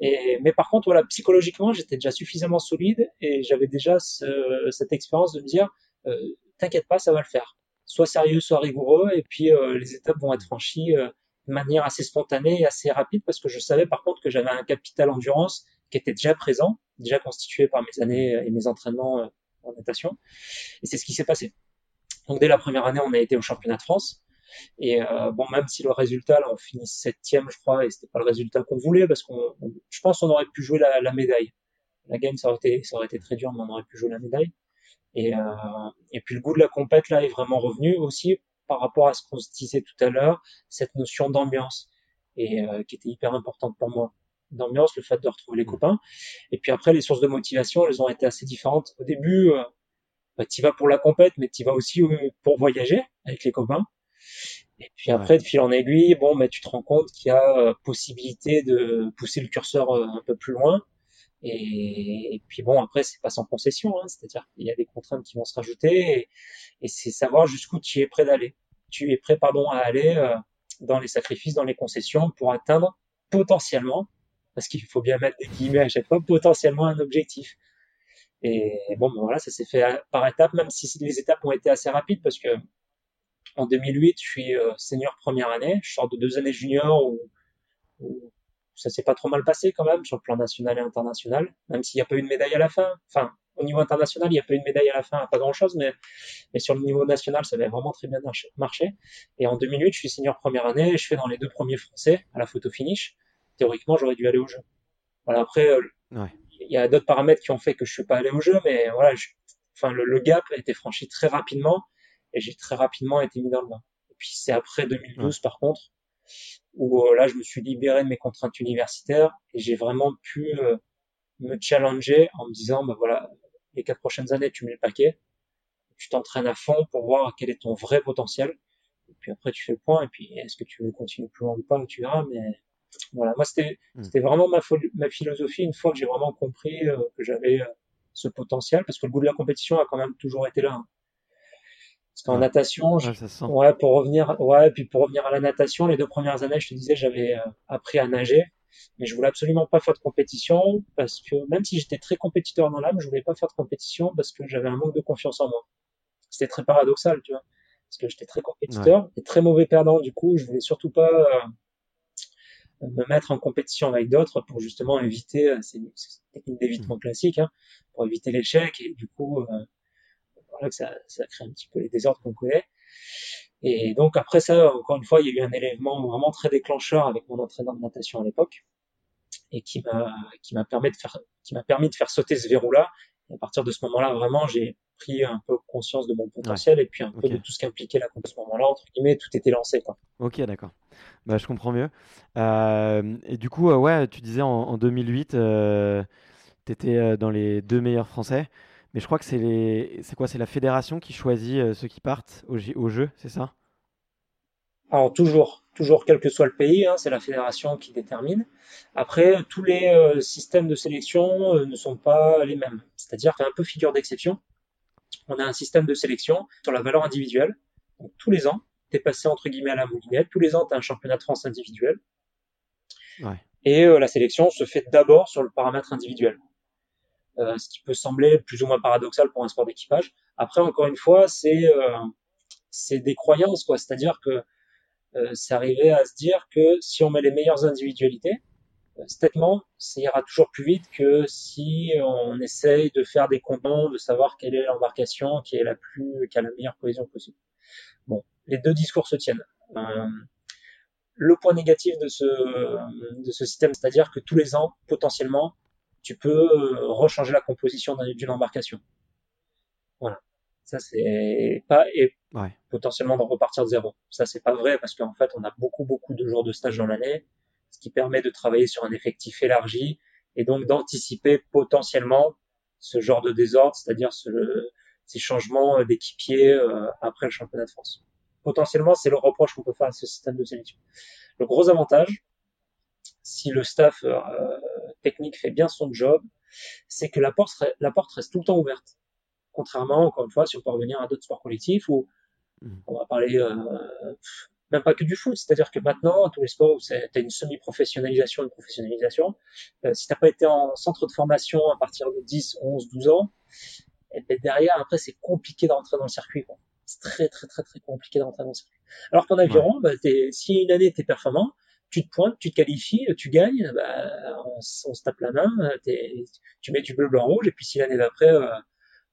Mais par contre, voilà, psychologiquement, j'étais déjà suffisamment solide et j'avais déjà ce, cette expérience de me dire, euh, t'inquiète pas, ça va le faire. Sois sérieux, sois rigoureux, et puis euh, les étapes vont être franchies euh, de manière assez spontanée et assez rapide parce que je savais par contre que j'avais un capital endurance qui était déjà présent, déjà constitué par mes années et mes entraînements en natation. Et c'est ce qui s'est passé. Donc dès la première année, on a été au championnat de France. Et euh, bon, même si le résultat, là, on finit septième, je crois, et c'était pas le résultat qu'on voulait, parce qu'on, je pense, qu'on aurait pu jouer la, la, médaille. La game, ça aurait été, ça aurait été très dur, mais on aurait pu jouer la médaille. Et, euh, et puis le goût de la compète là est vraiment revenu aussi par rapport à ce qu'on se disait tout à l'heure, cette notion d'ambiance et euh, qui était hyper importante pour moi. D'ambiance, le fait de retrouver les copains. Et puis après, les sources de motivation, elles ont été assez différentes. Au début, euh, bah, tu vas pour la compète, mais tu vas aussi euh, pour voyager avec les copains. Et puis après, de fil en aiguille, bon, mais tu te rends compte qu'il y a euh, possibilité de pousser le curseur euh, un peu plus loin. Et, puis bon, après, c'est pas sans concession, hein, c'est-à-dire qu'il y a des contraintes qui vont se rajouter, et, c'est savoir jusqu'où tu es prêt d'aller. Tu es prêt, pardon, à aller euh, dans les sacrifices, dans les concessions, pour atteindre potentiellement, parce qu'il faut bien mettre des guillemets à chaque fois, potentiellement un objectif. Et bon, ben voilà, ça s'est fait par étapes, même si les étapes ont été assez rapides, parce que en 2008, je suis euh, senior première année. Je sors de deux années junior où, où ça s'est pas trop mal passé quand même sur le plan national et international, même s'il n'y a pas eu de médaille à la fin. Enfin, au niveau international, il n'y a pas eu de médaille à la fin, pas grand chose, mais, mais sur le niveau national, ça avait vraiment très bien marché. Et en 2008, je suis senior première année, je fais dans les deux premiers français à la photo finish. Théoriquement, j'aurais dû aller au jeu. Voilà, après, euh, il y a d'autres paramètres qui ont fait que je suis pas allé au jeu, mais voilà, enfin, le, le, gap a été franchi très rapidement et j'ai très rapidement été mis dans le bain. Et puis c'est après 2012 par contre où euh, là je me suis libéré de mes contraintes universitaires et j'ai vraiment pu euh, me challenger en me disant bah voilà les quatre prochaines années tu mets le paquet, tu t'entraînes à fond pour voir quel est ton vrai potentiel et puis après tu fais le point et puis est-ce que tu veux continuer plus loin ou pas tu verras mais voilà moi c'était hmm. c'était vraiment ma, ma philosophie une fois que j'ai vraiment compris euh, que j'avais ce potentiel parce que le goût de la compétition a quand même toujours été là hein. Parce qu'en natation, Ouais, sent. ouais, pour revenir, ouais, puis pour revenir à la natation, les deux premières années, je te disais, j'avais euh, appris à nager, mais je voulais absolument pas faire de compétition parce que même si j'étais très compétiteur dans l'âme, je voulais pas faire de compétition parce que j'avais un manque de confiance en moi. C'était très paradoxal, tu vois, parce que j'étais très compétiteur et très mauvais perdant. Du coup, je voulais surtout pas euh, me mettre en compétition avec d'autres pour justement éviter euh, ces, ces techniques d'évitement classiques, hein, pour éviter l'échec et du coup, euh, voilà que ça, ça crée un petit peu les désordres qu'on connaît. Et donc après ça, encore une fois, il y a eu un élément vraiment très déclencheur avec mon entraîneur de natation à l'époque et qui m'a qui m'a permis de faire qui m'a permis de faire sauter ce verrou-là. Et à partir de ce moment-là, vraiment, j'ai pris un peu conscience de mon potentiel et puis un peu de tout ce qu'impliquait la compétition. À ce moment-là, entre guillemets, tout était lancé. Quoi. Ok, d'accord. Bah, je comprends mieux. Euh, et du coup, euh, ouais, tu disais en, en 2008, tu étais dans les deux meilleurs Français. Mais je crois que c'est les... c'est quoi? C'est la fédération qui choisit euh, ceux qui partent au, jeu, c'est ça? Alors toujours, toujours quel que soit le pays, hein, c'est la fédération qui détermine. Après, tous les euh, systèmes de sélection euh, ne sont pas les mêmes. C'est-à-dire un peu figure d'exception. On a un système de sélection sur la valeur individuelle. Donc tous les ans, tu es passé entre guillemets à la moulinette. Tous les ans, tu as un championnat de France individuel. Ouais. Et euh, la sélection se fait d'abord sur le paramètre individuel. Euh, ce qui peut sembler plus ou moins paradoxal pour un sport d'équipage. Après, encore une fois, c'est euh, des croyances, quoi. C'est-à-dire que euh, c'est arrivé à se dire que si on met les meilleures individualités, euh, statement, ça ira toujours plus vite que si on essaye de faire des comptes, de savoir quelle est l'embarcation qui est la plus, qui a la meilleure cohésion possible. Bon, les deux discours se tiennent. Euh, le point négatif de ce, de ce système, c'est-à-dire que tous les ans, potentiellement, tu peux euh, rechanger la composition d'un- d'une embarcation. Voilà. Ça, c'est pas, et Ouais. potentiellement de repartir de zéro. Ça, c'est pas vrai parce qu'en fait, on a beaucoup, beaucoup de jours de stage dans l'année, ce qui permet de travailler sur un effectif élargi et donc d'anticiper potentiellement ce genre de désordre, c'est-à-dire ce, ces changements d'équipiers euh, après le championnat de France. Potentiellement, c'est le reproche qu'on peut faire à ce système de sélection. Le gros avantage, si le staff euh, technique fait bien son job, c'est que la porte, la porte reste tout le temps ouverte. Contrairement, encore une fois, si on peut revenir à d'autres sports collectifs où Mhm. on va parler euh, même pas que du foot, c'est-à-dire que maintenant, tous les sports où tu as une semi-professionnalisation, une professionnalisation, euh, si t'as pas été en centre de formation à partir de 10, 11, 12 ans, et ben derrière, après, c'est compliqué d'entrer dans le circuit. C'est très, très, très, très compliqué d'entrer dans le circuit. Alors qu'en aviron, bah, si une année t'es performant, tu te pointes, tu te qualifies, tu gagnes, bah, on, se tape la main, t'es- tu mets du bleu, blanc, rouge, et puis si l'année d'après, euh,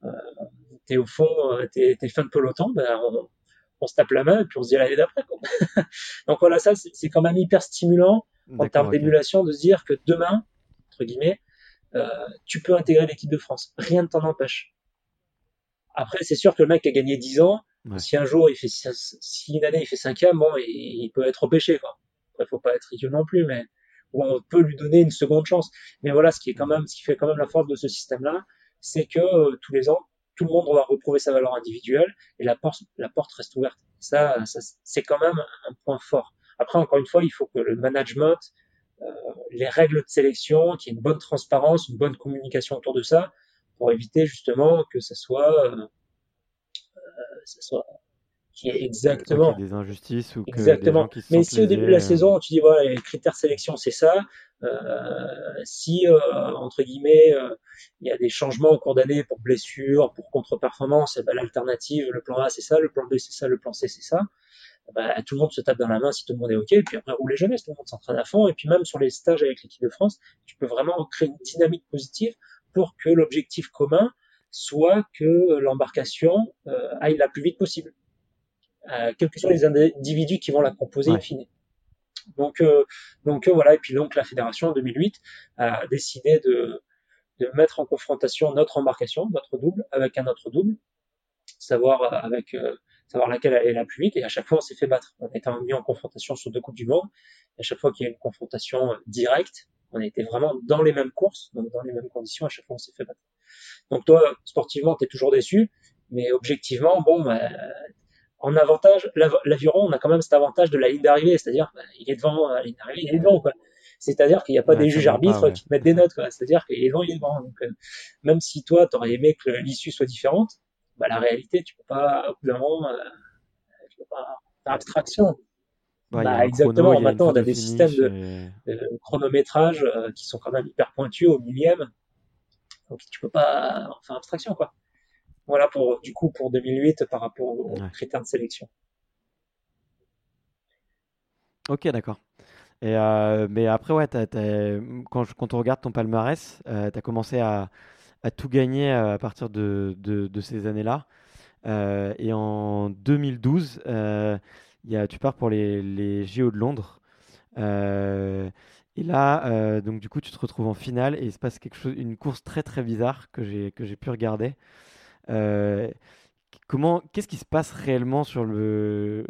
euh, t'es au fond, euh, t'es, t'es fin de peloton, bah, on, on se tape la main, et puis on se dit l'année d'après. *laughs* Donc voilà, ça, c'est, quand même hyper stimulant en termes d'émulation de se dire que demain, entre guillemets, euh, tu peux intégrer l'équipe de France. Rien ne t'en empêche. Après, c'est sûr que le mec a gagné 10 ans, Ouais. si un jour il fait, si une année il fait cinquième, bon, il, il peut être repêché, quoi. Après, faut pas être idiot non plus, mais on peut lui donner une seconde chance. Mais voilà, ce qui est quand même, ce qui fait quand même la force de ce système-là, c'est que euh, tous les ans, tout le monde va retrouver sa valeur individuelle et la porte, la porte reste ouverte. Ça, c'est quand même un point fort. Après, encore une fois, il faut que le management, euh, les règles de sélection, qu'il y ait une bonne transparence, une bonne communication autour de ça, pour éviter justement que ça soit, euh, ça soit, qu'il y exactement, des injustices ou que des gens qui se Mais si au début de la euh, saison, tu dis, voilà, les critères sélection, c'est ça, euh, si, euh, entre guillemets, euh, il y a des changements au cours d'année pour blessure, pour contre-performance, eh ben, l'alternative, le plan A, c'est ça, le plan B, c'est ça, le plan C, c'est ça, eh ben, tout le monde se tape dans la main si tout le monde est OK, et puis après, rouler jamais, tout le monde s'entraîne à fond, et puis même sur les stages avec l'équipe de France, tu peux vraiment créer une dynamique positive pour que l'objectif commun soit que l'embarcation euh, aille la plus vite possible euh, quels que soient les individus qui vont la composer Ouais. in fine. Donc, euh, donc euh, voilà, et puis donc la fédération en 2008 a décidé de, de mettre en confrontation notre embarcation, notre double, avec un autre double, savoir euh, avec euh, savoir laquelle allait la plus vite, et à chaque fois on s'est fait battre. On était mis en confrontation sur deux coupes du monde, et à chaque fois qu'il y a une confrontation euh, directe, on était vraiment dans les mêmes courses, donc dans les mêmes conditions, à chaque fois on s'est fait battre. Donc toi, sportivement, tu es toujours déçu, mais objectivement, bon, bah, en avantage, l'av- l'aviron, on a quand même cet avantage de la ligne d'arrivée, c'est-à-dire, bah, il est devant, à la ligne d'arrivée, il est devant, quoi. C'est-à-dire qu'il n'y a pas Ouais, des juges pas, arbitres ouais. qui te mettent des notes, quoi. C'est-à-dire qu'il est devant, il est devant. Donc, euh, même si toi, tu aurais aimé que l'issue soit différente, bah, la réalité, tu peux pas, au bout d'un moment, euh, tu peux pas faire abstraction. bah, exactement. Maintenant, on a des systèmes de, chronométrage euh, qui sont quand même hyper pointus au millième. Donc, tu peux pas faire abstraction, quoi. Voilà pour, du coup, pour 2008 par rapport aux critères de sélection. Ok, d'accord. Et euh, mais après, ouais, quand, quand on regarde ton palmarès, tu as commencé à, tout gagné euh, à partir de, de, ces années-là. Euh, et en 2012, euh, y a, tu pars pour les, les JO de Londres. et là, donc du coup, tu te retrouves en finale et il se passe quelque chose, une course très très bizarre que j'ai que j'ai pu regarder. Comment, qu'est-ce qui se passe réellement sur le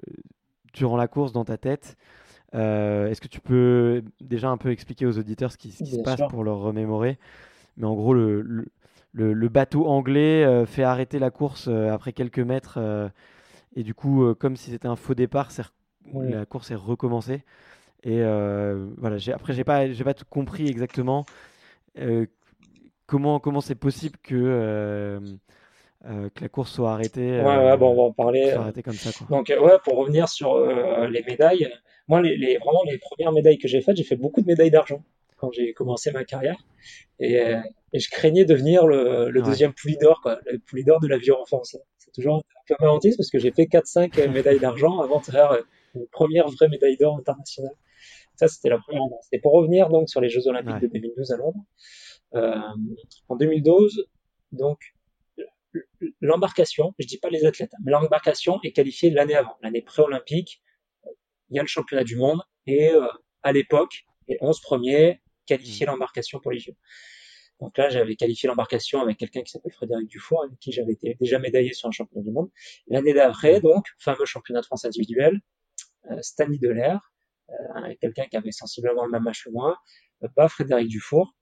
durant la course dans ta tête? Est-ce que tu peux déjà un peu expliquer aux auditeurs ce qui, ce qui se passe pour leur remémorer? Mais en gros, le, le, bateau anglais euh, fait arrêter la course euh, après quelques mètres. Euh, et du coup, comme si c'était un faux départ, la course est recommencée. Et voilà, après, j'ai pas, j'ai pas tout compris exactement comment comment c'est possible que que la course soit arrêtée. ouais, bon, on va en parler. comme ça, Donc, ouais, pour revenir sur les médailles, moi, les, les, vraiment les premières médailles que j'ai faites, j'ai fait beaucoup de médailles d'argent quand j'ai commencé ma carrière. Et, et je craignais devenir le, le deuxième poulie d'or, quoi, le poulie d'or de la vie français. C'est toujours un peu malentiste parce que j'ai fait 4-5 médailles d'argent avant de faire une première vraie médaille d'or internationale. Ça, c'était la première. Et pour revenir donc sur les Jeux Olympiques de 2012 à Londres, euh, en 2012, donc l'embarcation, je dis pas les athlètes, mais l'embarcation est qualifiée l'année avant, l'année pré-olympique. Il y a le championnat du monde et euh, à l'époque, les 11 premiers qualifiaient mmh. l'embarcation pour les Jeux. Donc là, j'avais qualifié l'embarcation avec quelqu'un qui s'appelle Frédéric Dufour, avec qui j'avais été déjà médaillé sur un championnat du monde. L'année d'après, donc, fameux championnat de France individuel, euh, Stanley Delair, euh, quelqu'un qui avait sensiblement le même âge que moi, euh, pas Frédéric Dufour,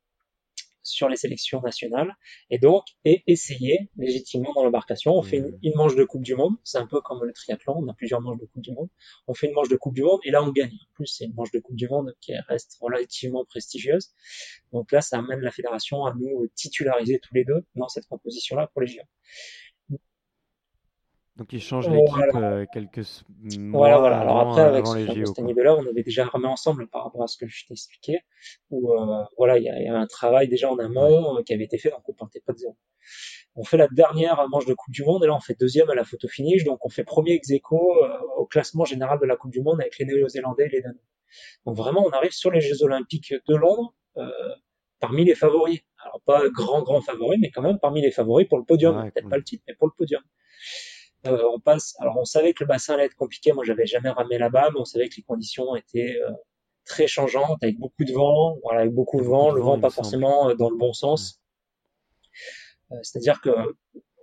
sur les sélections nationales et donc et essayer légitimement dans l'embarcation. On fait une, manche de Coupe du Monde, c'est un peu comme le triathlon, on a plusieurs manches de Coupe du Monde. On fait une manche de Coupe du Monde et là on gagne. En plus, c'est une manche de Coupe du Monde qui reste relativement prestigieuse. Donc là, ça amène la fédération à nous titulariser tous les deux dans cette composition-là pour les JO. Donc il change l'équipe euh, quelques mois voilà, voilà. Alors après, avec avant les JO. là on avait déjà remis ensemble par rapport à ce que je t'ai expliqué. Où euh, voilà, il y, avait un travail déjà en amont euh, qui avait été fait, donc on partait pas de zéro. On fait la dernière manche de Coupe du Monde et là on fait deuxième à la photo finish, donc on fait premier ex aequo au classement général de la Coupe du Monde avec les Néo-Zélandais et les Danois. Donc vraiment, on arrive sur les Jeux Olympiques de Londres parmi les favoris. Alors pas grand grand favoris, mais quand même parmi les favoris pour le podium. Peut-être pas le titre, mais pour le podium. Euh, on passe. Alors on savait que le bassin allait être compliqué. Moi, j'avais jamais ramé là-bas, mais on savait que les conditions étaient euh, très changeantes, avec beaucoup de vent. Voilà, avec beaucoup de vent. Le vent, pas forcément euh, dans le bon sens. c'est-à-dire que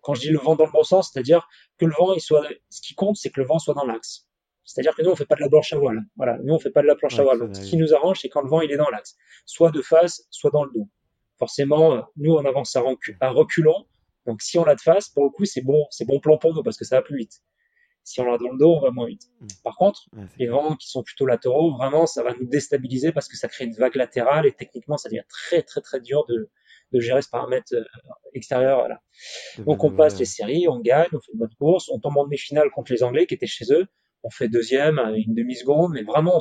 quand je dis le vent dans le bon sens, c'est-à-dire que le vent, il soit. Ce qui compte, c'est que le vent soit dans l'axe. C'est-à-dire que nous, on fait pas de la planche à voile. Voilà, nous, on fait pas de la planche à voile. Donc, ce qui nous arrange, c'est quand le vent, il est dans l'axe, soit de face, soit dans le dos. Forcément, nous, on avance à, à reculons donc si on l'a de face, pour le coup, c'est bon, c'est bon plan pour nous parce que ça va plus vite. Si on l'a dans le dos, on va moins vite. Mm. Par contre, les vents qui sont plutôt latéraux, vraiment, ça va nous déstabiliser parce que ça crée une vague latérale et techniquement, ça devient très très très dur de, de gérer ce paramètre euh, extérieur. Voilà. Donc on passe les séries, on gagne, on fait une bonne course, on tombe en demi-finale contre les Anglais qui étaient chez eux, on fait deuxième à une demi-seconde, mais vraiment on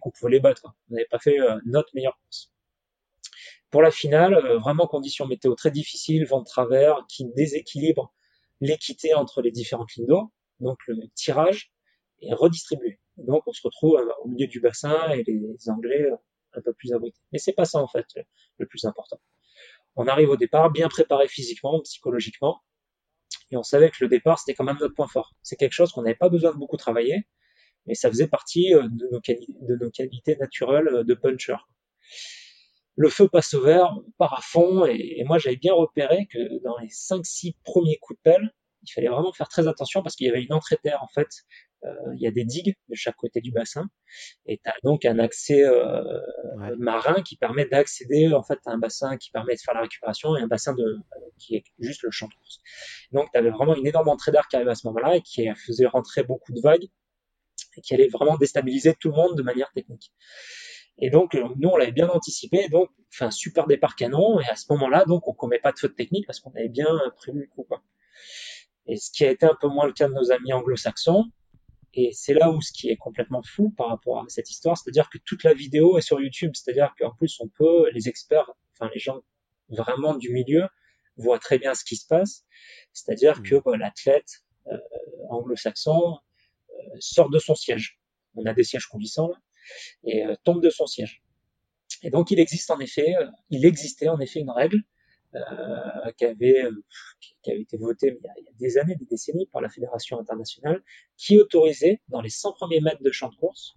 Qu'on pouvait les battre. On n'avait pas fait euh, notre meilleure course. Pour la finale, euh, vraiment conditions météo très difficiles, vent de travers qui déséquilibre l'équité entre les différentes lignes d'eau. Donc le tirage est redistribué. Donc on se retrouve euh, au milieu du bassin et les Anglais un peu plus abrités. Mais c'est pas ça en fait le plus important. On arrive au départ bien préparé physiquement, psychologiquement, et on savait que le départ c'était quand même notre point fort. C'est quelque chose qu'on n'avait pas besoin de beaucoup travailler, mais ça faisait partie de nos, de nos qualités naturelles de puncher. le feu passe au vert, on part à fond, et, moi j'avais bien repéré que dans les 5-6 premiers coups de pelle, il fallait vraiment faire très attention parce qu'il y avait une entrée terre en fait, euh, il y a des digues de chaque côté du bassin, et tu as donc un accès euh, marin qui permet d'accéder en fait à un bassin qui permet de faire la récupération et un bassin de qui est juste le champ de course. Donc tu avais vraiment une énorme entrée d'air qui arrivait à ce moment-là et qui faisait rentrer beaucoup de vagues et qui allait vraiment déstabiliser tout le monde de manière technique. Et donc, euh, nous, on l'avait bien anticipé, donc, fait un super départ canon, et à ce moment-là, donc, on commet pas de faute technique parce qu'on avait bien prévu le coup, quoi. Et ce qui a été un peu moins le cas de nos amis anglo-saxons, et c'est là où ce qui est complètement fou par rapport à cette histoire, c'est-à-dire que toute la vidéo est sur YouTube, c'est-à-dire qu'en plus, on peut, les experts, enfin, les gens vraiment du milieu, voient très bien ce qui se passe, c'est-à-dire mmh. que bah, l'athlète euh, anglo-saxon euh, sort de son siège. On a des sièges coulissants là, et euh, tombe de son siège. Et donc il existe en effet, euh, il existait en effet une règle euh, qui avait qui avait été votée il y, a, il y, a, des années, des décennies par la fédération internationale, qui autorisait dans les 100 premiers mètres de champ de course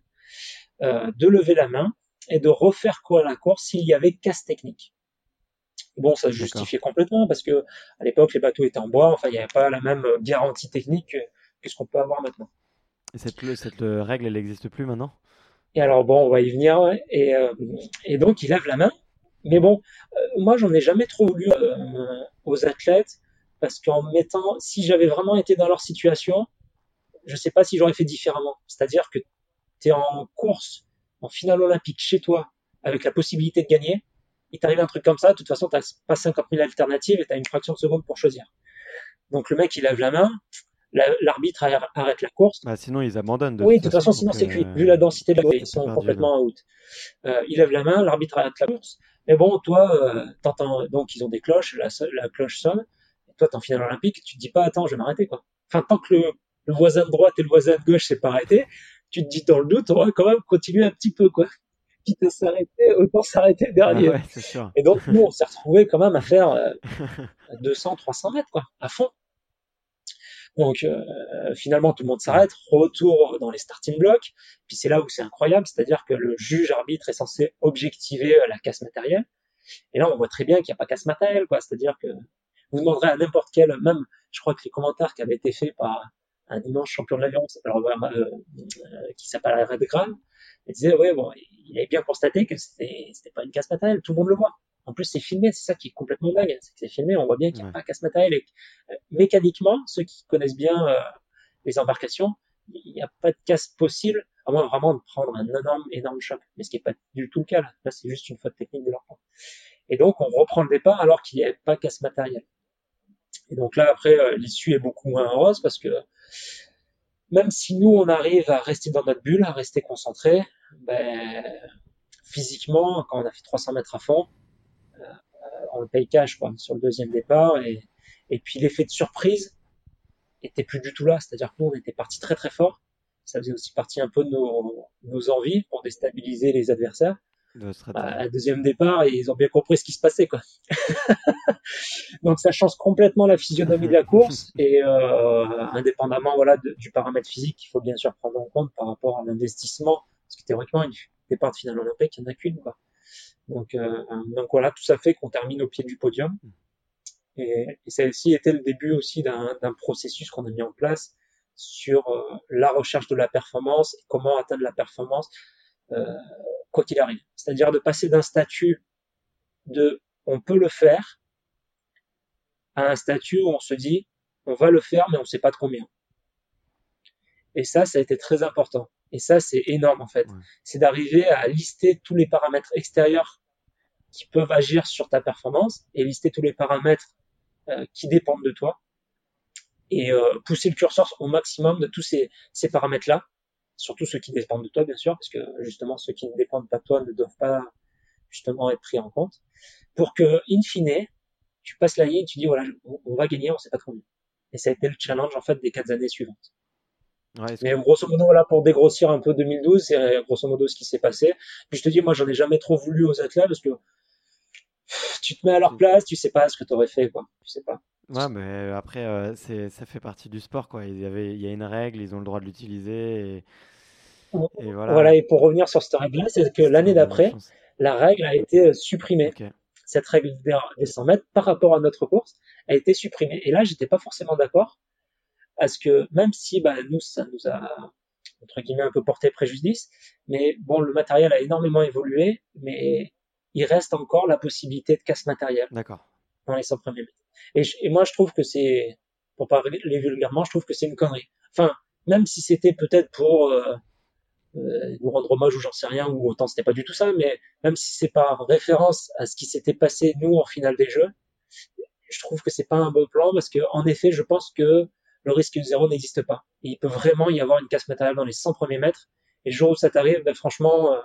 euh, de lever la main et de refaire quoi à la course s'il y avait casse technique. Bon, ça se justifiait complètement parce que à l'époque les bateaux étaient en bois, enfin il n'y avait pas la même garantie technique que, que ce qu'on peut avoir maintenant. Et cette, cette règle, elle n'existe plus maintenant? Et alors bon, on va y venir. Et, euh, et donc il lève la main. Mais bon, euh, moi j'en ai jamais trop voulu euh, aux athlètes parce qu'en mettant, si j'avais vraiment été dans leur situation, je sais pas si j'aurais fait différemment. C'est-à-dire que tu es en course, en finale olympique chez toi, avec la possibilité de gagner. Il t'arrive un truc comme ça, de toute façon, tu pas 50 000 alternatives et tu as une fraction de seconde pour choisir. Donc le mec, il lève la main, l'arbitre arrête la course. Bah, sinon, ils abandonnent. De oui, de toute façon, sinon c'est cuit. Euh, Vu la densité de la ils sont complètement out. Euh, il lève la main, l'arbitre arrête la course. Mais bon, toi, euh, t'entends, donc ils ont des cloches, la, la cloche sonne. Et toi, t'es en finale olympique, tu te dis pas, attends, je vais m'arrêter, quoi. Enfin, tant que le, le, voisin de droite et le voisin de gauche s'est pas arrêté, tu te dis dans le doute, on va quand même continuer un petit peu, quoi. *laughs* Quitte à s'arrêter, autant s'arrêter dernier. Ah ouais, sûr. Et donc, nous, on s'est retrouvés quand même à faire euh, *laughs* 200, 300 mètres, quoi, à fond. Donc euh, finalement tout le monde s'arrête, retour dans les starting blocks, puis c'est là où c'est incroyable, c'est-à-dire que le juge arbitre est censé objectiver euh, la casse matérielle, et là on voit très bien qu'il n'y a pas casse matérielle, quoi, c'est-à-dire que vous demanderez à n'importe quel, même je crois que les commentaires qui avaient été faits par un immense champion de l'avion euh, qui s'appelle Red Graham, il disait ouais bon, il avait bien constaté que c'était pas une casse matérielle, tout le monde le voit. En plus, c'est filmé, c'est ça qui est complètement dingue. C'est que c'est filmé, on voit bien qu'il n'y a pas casse matériel. Et, euh, mécaniquement, ceux qui connaissent bien euh, les embarcations, il n'y a pas de casse possible, à moins vraiment de prendre un énorme, énorme choc. Mais ce qui n'est pas du tout le cas là. Là, c'est juste une faute technique de leur part. Et donc, on reprend le départ alors qu'il n'y avait pas casse matériel. Et donc là, après, euh, l'issue est beaucoup moins heureuse parce que même si nous, on arrive à rester dans notre bulle, à rester concentré, ben, physiquement, quand on a fait 300 mètres à fond, on le paye cash quoi, sur le deuxième départ. Et, et puis l'effet de surprise était plus du tout là. C'est-à-dire que nous, on était parti très très fort. Ça faisait aussi partie un peu de nos, nos envies pour déstabiliser les adversaires. Bah, deuxième départ, ils ont bien compris ce qui se passait, quoi. *laughs* Donc ça change complètement la physionomie de la course *laughs* et euh, indépendamment voilà du paramètre physique qu'il faut bien sûr prendre en compte par rapport à l'investissement, parce que théoriquement une départ de finale olympique, il n'y en a qu'une, quoi. Donc, euh, donc voilà, tout ça fait qu'on termine au pied du podium. Et, et celle-ci était le début aussi d'un processus qu'on a mis en place sur euh, la recherche de la performance et comment atteindre la performance euh, quoi qu'il arrive. C'est-à-dire de passer d'un statut de on peut le faire à un statut où on se dit on va le faire mais on ne sait pas de combien. Et ça, ça a été très important. Et ça, c'est énorme en fait. C'est d'arriver à lister tous les paramètres extérieurs qui peuvent agir sur ta performance et lister tous les paramètres euh, qui dépendent de toi et euh, pousser le curseur au maximum de tous ces, ces paramètres-là, surtout ceux qui dépendent de toi bien sûr, parce que justement ceux qui ne dépendent pas de toi ne doivent pas justement être pris en compte, pour que in fine tu passes la ligne, tu dis voilà on, va gagner, on sait pas trop mieux. Et ça a été le challenge en fait des quatre années suivantes. Ouais, mais grosso modo, voilà, pour dégrossir un peu 2012, c'est grosso modo ce qui s'est passé. Puis je te dis, moi, j'en ai jamais trop voulu aux athlètes parce que *laughs* tu te mets à leur place, tu sais pas ce que tu aurais fait, quoi. Tu sais pas. Ouais, mais après, euh, c'est, ça fait partie du sport, quoi. Il y, avait, il y a une règle, ils ont le droit de l'utiliser. Et, Et voilà. Voilà, et pour revenir sur cette règle-là, c'est que l'année d'après, la règle a été supprimée. Ok. Cette règle des des 100 mètres par rapport à notre course a été supprimée. Et là, j'étais pas forcément d'accord, parce que même si bah, nous, ça nous a entre guillemets un peu porté préjudice, mais bon, le matériel a énormément évolué, mais il reste encore la possibilité de casse matériel D'accord. dans les 100 premiers mètres. Et, je- et moi, je trouve que c'est, pour parler vulgairement, je trouve que c'est une connerie. Enfin, même si c'était peut-être pour euh, euh, nous rendre hommage ou j'en sais rien, ou autant c'était pas du tout ça, mais même si c'est par référence à ce qui s'était passé nous en finale des jeux, je trouve que c'est pas un bon plan parce que en effet, je pense que le risque zéro n'existe pas. Et il peut vraiment y avoir une casse matérielle dans les 100 premiers mètres. Et le jour où ça t'arrive, ben, franchement, euh,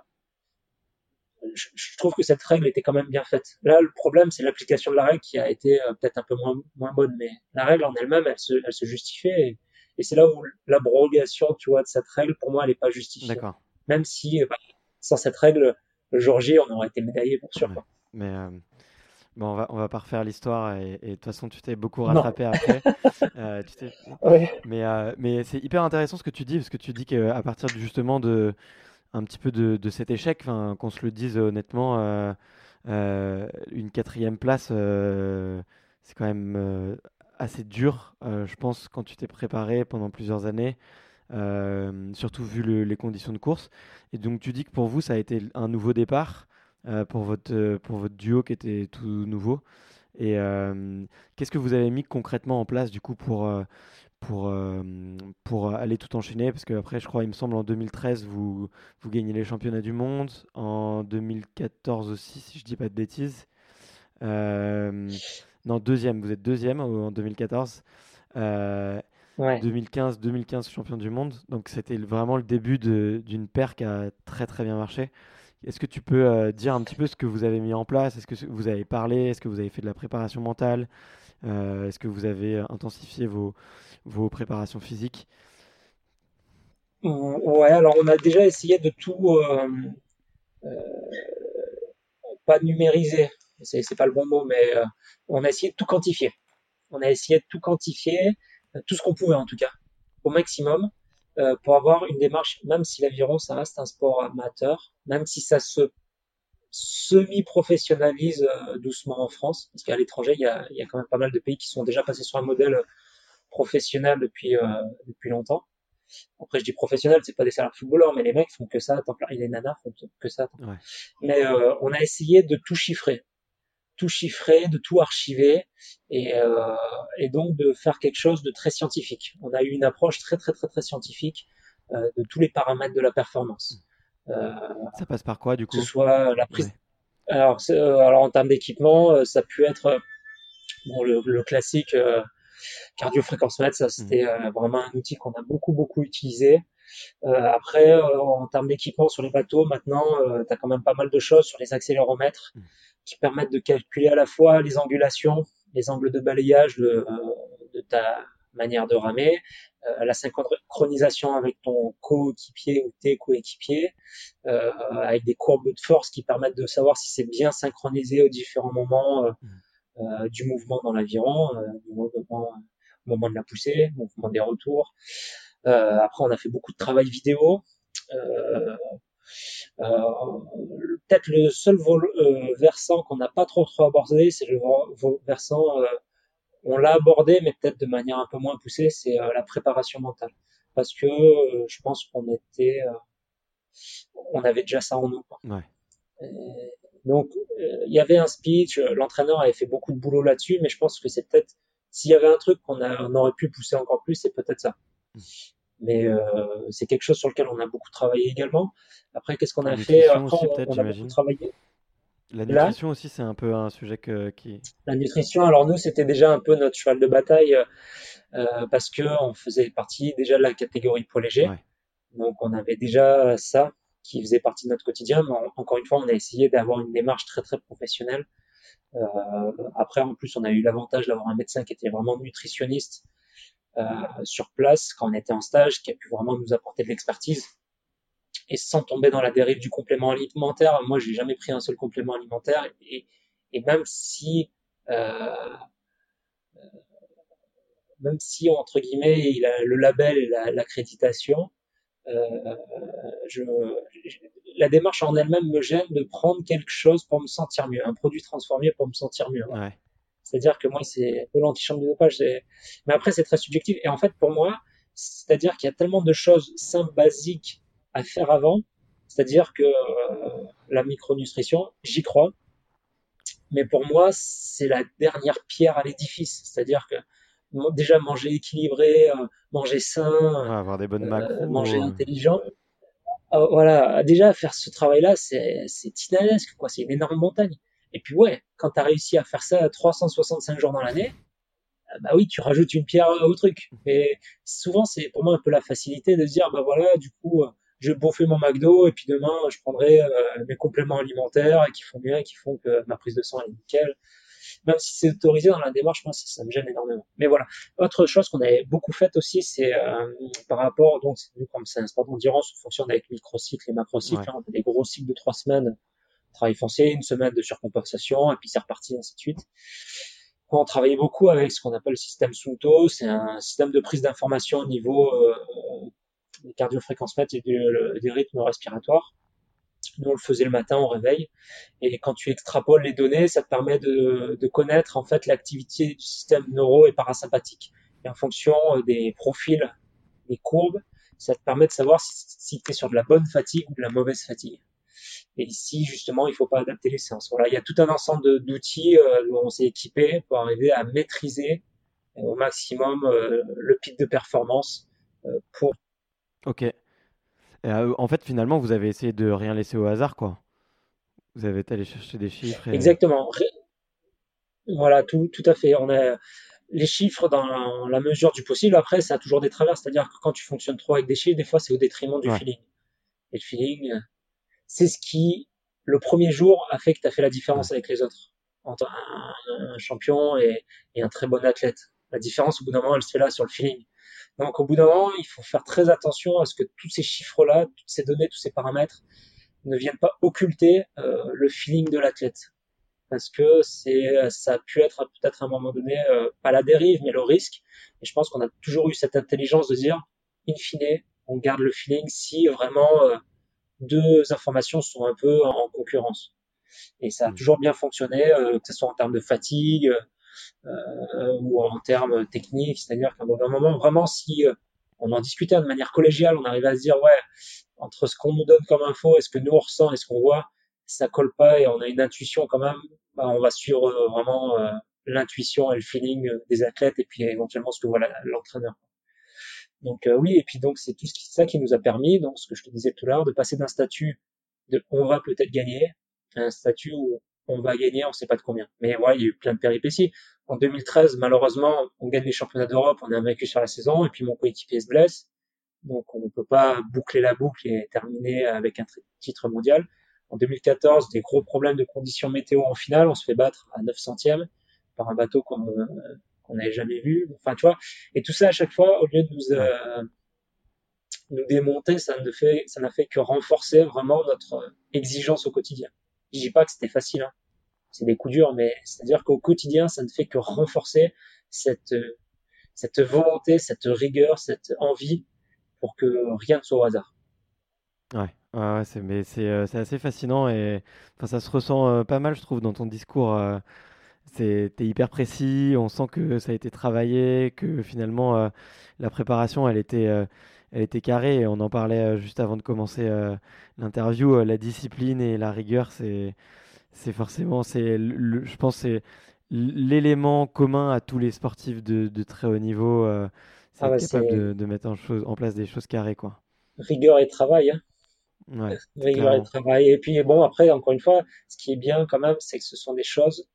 je, je trouve que cette règle était quand même bien faite. Là, le problème, c'est l'application de la règle qui a été euh, peut-être un peu moins, moins bonne, mais la règle en elle-même, elle se, elle se justifiait. Et, et c'est là où l'abrogation, tu vois, de cette règle, pour moi, elle n'est pas justifiée. D'accord. Même si, euh, bah, sans cette règle, le jour J, on aurait été médaillé pour sûr. Ouais. quoi. Mais euh, bon, on va, on va pas refaire l'histoire et, et de toute façon, tu t'es beaucoup Non. rattrapé après. *laughs* Euh, tu t'es- Ouais. Mais, mais c'est hyper intéressant ce que tu dis, parce que tu dis qu'à partir justement de un petit peu de, cet échec, qu'on se le dise honnêtement, euh, euh, une quatrième place, euh, c'est quand même assez dur, je pense, quand tu t'es préparé pendant plusieurs années, surtout vu le- les conditions de course. Et donc tu dis que pour vous, ça a été un nouveau départ pour votre, duo qui était tout nouveau. Et qu'est-ce que vous avez mis concrètement en place du coup pour, pour, euh, pour aller tout enchaîner? Parce qu'après, je crois, il me semble, en 2013, vous, vous gagnez les championnats du monde. En 2014 aussi, si je dis pas de bêtises. Euh, non, deuxième, vous êtes deuxième en 2014. Euh, Ouais. 2015, 2015 champion du monde. Donc c'était vraiment le début d'une paire qui a très très bien marché. Est-ce que tu peux euh, dire un petit peu ce que vous avez mis en place? Est-ce que vous avez parlé? Est-ce que vous avez fait de la préparation mentale? Euh, est-ce que vous avez intensifié vos, vos préparations physiques? Ouais, alors on a déjà essayé de tout, euh, euh, pas numériser, c'est pas le bon mot, mais euh, on a essayé de tout quantifier. On a essayé de tout quantifier, tout ce qu'on pouvait en tout cas, au maximum, pour avoir une démarche, même si l'aviron ça reste un sport amateur, même si ça se semi-professionnalise doucement en France, parce qu'à l'étranger il y a quand même pas mal de pays qui sont déjà passés sur un modèle professionnel depuis euh, depuis longtemps. Après, je dis professionnel, c'est pas des salaires footballeurs, mais les mecs font que ça à temps plein. Et les nanas font que ça. Ouais. Mais euh, on a essayé de tout chiffrer, tout chiffrer, de tout archiver, et, euh, et donc de faire quelque chose de très scientifique. On a eu une approche très très très très scientifique euh, de tous les paramètres de la performance. Euh, Ça passe par quoi du que coup? ce soit la prise. Ouais. Alors, euh, alors en termes d'équipement, euh, ça a pu être bon, le, le classique euh, cardio-fréquence-mètre, ça c'était euh, vraiment un outil qu'on a beaucoup beaucoup utilisé. Euh, après, euh, en termes d'équipement sur les bateaux, maintenant, tu as quand même pas mal de choses sur les accéléromètres Mm. qui permettent de calculer à la fois les angulations, les angles de balayage de, euh, de ta manière de ramer, euh, la synchronisation avec ton coéquipier ou tes coéquipiers, euh, avec des courbes de force qui permettent de savoir si c'est bien synchronisé aux différents moments euh, euh, du mouvement dans l'aviron, euh, du mouvement, au moment de la poussée, mouvement des retours. Euh, après, on a fait beaucoup de travail vidéo. Euh, euh, Peut-être le seul euh, versant qu'on n'a pas trop trop abordé, c'est le versant, euh, on l'a abordé, mais peut-être de manière un peu moins poussée, c'est euh, la préparation mentale. Parce que euh, je pense qu'on était, euh, on avait déjà ça en nous. quoi. Ouais. Et donc, euh, il y avait un speech, euh, l'entraîneur avait fait beaucoup de boulot là-dessus, mais je pense que c'est peut-être, s'il y avait un truc qu'on on aurait pu pousser encore plus, c'est peut-être ça. Mais euh, c'est quelque chose sur lequel on a beaucoup travaillé également. Après, qu'est-ce qu'on a fait? Après, aussi, on, peut-être, on a beaucoup j'imagine. travaillé. La Là- nutrition aussi, c'est un peu un sujet que, qui. La nutrition, alors nous, c'était déjà un peu notre cheval de bataille euh, parce que on faisait partie déjà de la catégorie poids léger. Ouais. Donc, on avait déjà ça qui faisait partie de notre quotidien. Mais en- encore une fois, on a essayé d'avoir une démarche très très professionnelle. Euh, après, en plus, on a eu l'avantage d'avoir un médecin qui était vraiment nutritionniste euh, sur place quand on était en stage, qui a pu vraiment nous apporter de l'expertise. Et sans tomber dans la dérive du complément alimentaire, moi, j'ai jamais pris un seul complément alimentaire. Et, même si euh, même si entre guillemets le label l'accréditation, je, la démarche en elle-même me gêne de prendre quelque chose pour me sentir mieux, un produit transformé pour me sentir mieux. C'est-à-dire que moi, c'est un peu l'antichambre du dopage. Mais après, c'est très subjectif. Et en fait, pour moi, c'est-à-dire qu'il y a tellement de choses simples, basiques à faire avant. C'est-à-dire que euh, la micronutrition, j'y crois. Mais pour moi, c'est la dernière pierre à l'édifice. C'est-à-dire que déjà manger équilibré, euh, manger sain, avoir des bonnes euh, manger intelligent. voilà, déjà faire ce travail-là, c'est titanesque, quoi. C'est une énorme montagne. Et puis ouais, quand tu as réussi à faire ça 365 jours dans l'année, euh, bah oui, tu rajoutes une pierre au truc. Mais souvent, c'est pour moi un peu la facilité de se dire, bah voilà, du coup, je vais bouffer mon McDo et puis demain, je prendrai mes compléments alimentaires qui font bien, qui font que ma prise de sang est nickel. Même si c'est autorisé dans la démarche, moi, ça, me gêne énormément. Mais voilà. Autre chose qu'on avait beaucoup fait aussi, c'est par rapport, donc, comme c'est un sport d'endurance, on fonctionne avec microcycles et macrocycles. Hein, on a des gros cycles de trois semaines travail foncier, une semaine de surcompensation, et puis c'est reparti, ainsi de suite. On travaillait beaucoup avec ce qu'on appelle le système Sunto, c'est un système de prise d'information au niveau euh, des cardiofréquences et des rythmes respiratoires. Nous, on le faisait le matin au réveil. Et quand tu extrapoles les données, ça te permet de, de connaître en fait l'activité du système neuro et parasympathique. Et en fonction euh, des profils, des courbes, ça te permet de savoir si, si tu es sur de la bonne fatigue ou de la mauvaise fatigue. Et ici, justement, il ne faut pas adapter les séances. Voilà, il y a tout un ensemble d'outils euh, dont on s'est équipé pour arriver à maîtriser euh, au maximum euh, le pic de performance pour. Ok. En fait, finalement, vous avez essayé de rien laisser au hasard, quoi. Vous avez été allé chercher des chiffres. Exactement. Voilà, tout, tout à fait. On a les chiffres dans la mesure du possible. Après, ça a toujours des travers. C'est-à-dire que quand tu fonctionnes trop avec des chiffres, des fois, c'est au détriment du feeling. Et le feeling, c'est ce qui, le premier jour, a fait que tu as fait la différence avec les autres. Entre un, champion et, un très bon athlète. La différence, au bout d'un moment, elle se fait là sur le feeling. Donc, au bout d'un moment, il faut faire très attention à ce que tous ces chiffres-là, toutes ces données, tous ces paramètres ne viennent pas occulter euh, le feeling de l'athlète. Parce que c'est, ça a pu être peut-être à un moment donné, euh, pas la dérive, mais le risque. Et je pense qu'on a toujours eu cette intelligence de dire, in fine, on garde le feeling si vraiment euh, deux informations sont un peu en concurrence. Et ça a hmm. toujours bien fonctionné, euh, que ce soit en termes de fatigue euh, ou en termes techniques. C'est-à-dire qu'à un moment, vraiment, si euh, on en discutait de manière collégiale, on arrivait à se dire, ouais, entre ce qu'on nous donne comme info et ce que nous on ressent et ce qu'on voit, ça colle pas et on a une intuition quand même, bah, on va suivre vraiment l'intuition et le feeling des athlètes et puis éventuellement ce que voit l'entraîneur. Donc euh, oui, et puis donc c'est tout ça qui nous a permis, donc ce que je te disais tout à l'heure, de passer d'un statut de on va peut-être gagner à un statut où on va gagner, on sait pas de combien. Mais ouais, il y a eu plein de péripéties. En 2013, malheureusement, on gagne les championnats d'Europe, on est invaincu sur la saison, et puis mon coéquipier se blesse. Donc on ne peut pas boucler la boucle et terminer avec un titre mondial. En 2014, des gros problèmes de conditions météo en finale, on se fait battre à 9 centièmes par un bateau qu'on qu'on n'avait jamais vu. Enfin, tu vois. Et tout ça, à chaque fois, au lieu de nous, euh, nous démonter, ça ne fait, ça n'a fait que renforcer vraiment notre exigence au quotidien. Je dis pas que c'était facile, hein. C'est des coups durs, mais c'est-à-dire qu'au quotidien, ça ne fait que renforcer cette, cette volonté, cette rigueur, cette envie pour que rien ne soit au hasard. Ouais, c'est, mais c'est, euh, c'est assez fascinant et ça se ressent euh, pas mal, je trouve, dans ton discours. C'était hyper précis, on sent que ça a été travaillé, que finalement euh, la préparation elle était, euh, elle était carrée et on en parlait euh, juste avant de commencer l'interview. la discipline et la rigueur, c'est, c'est forcément, c'est je pense, c'est l'élément commun à tous les sportifs de, de très haut niveau. c'est ah capable de, de, mettre en, chose, en, place des choses carrées. Quoi. Rigueur et travail. Hein. Ouais, *laughs* rigueur et travail. Et puis bon, après, encore une fois, ce qui est bien quand même, c'est que ce sont des choses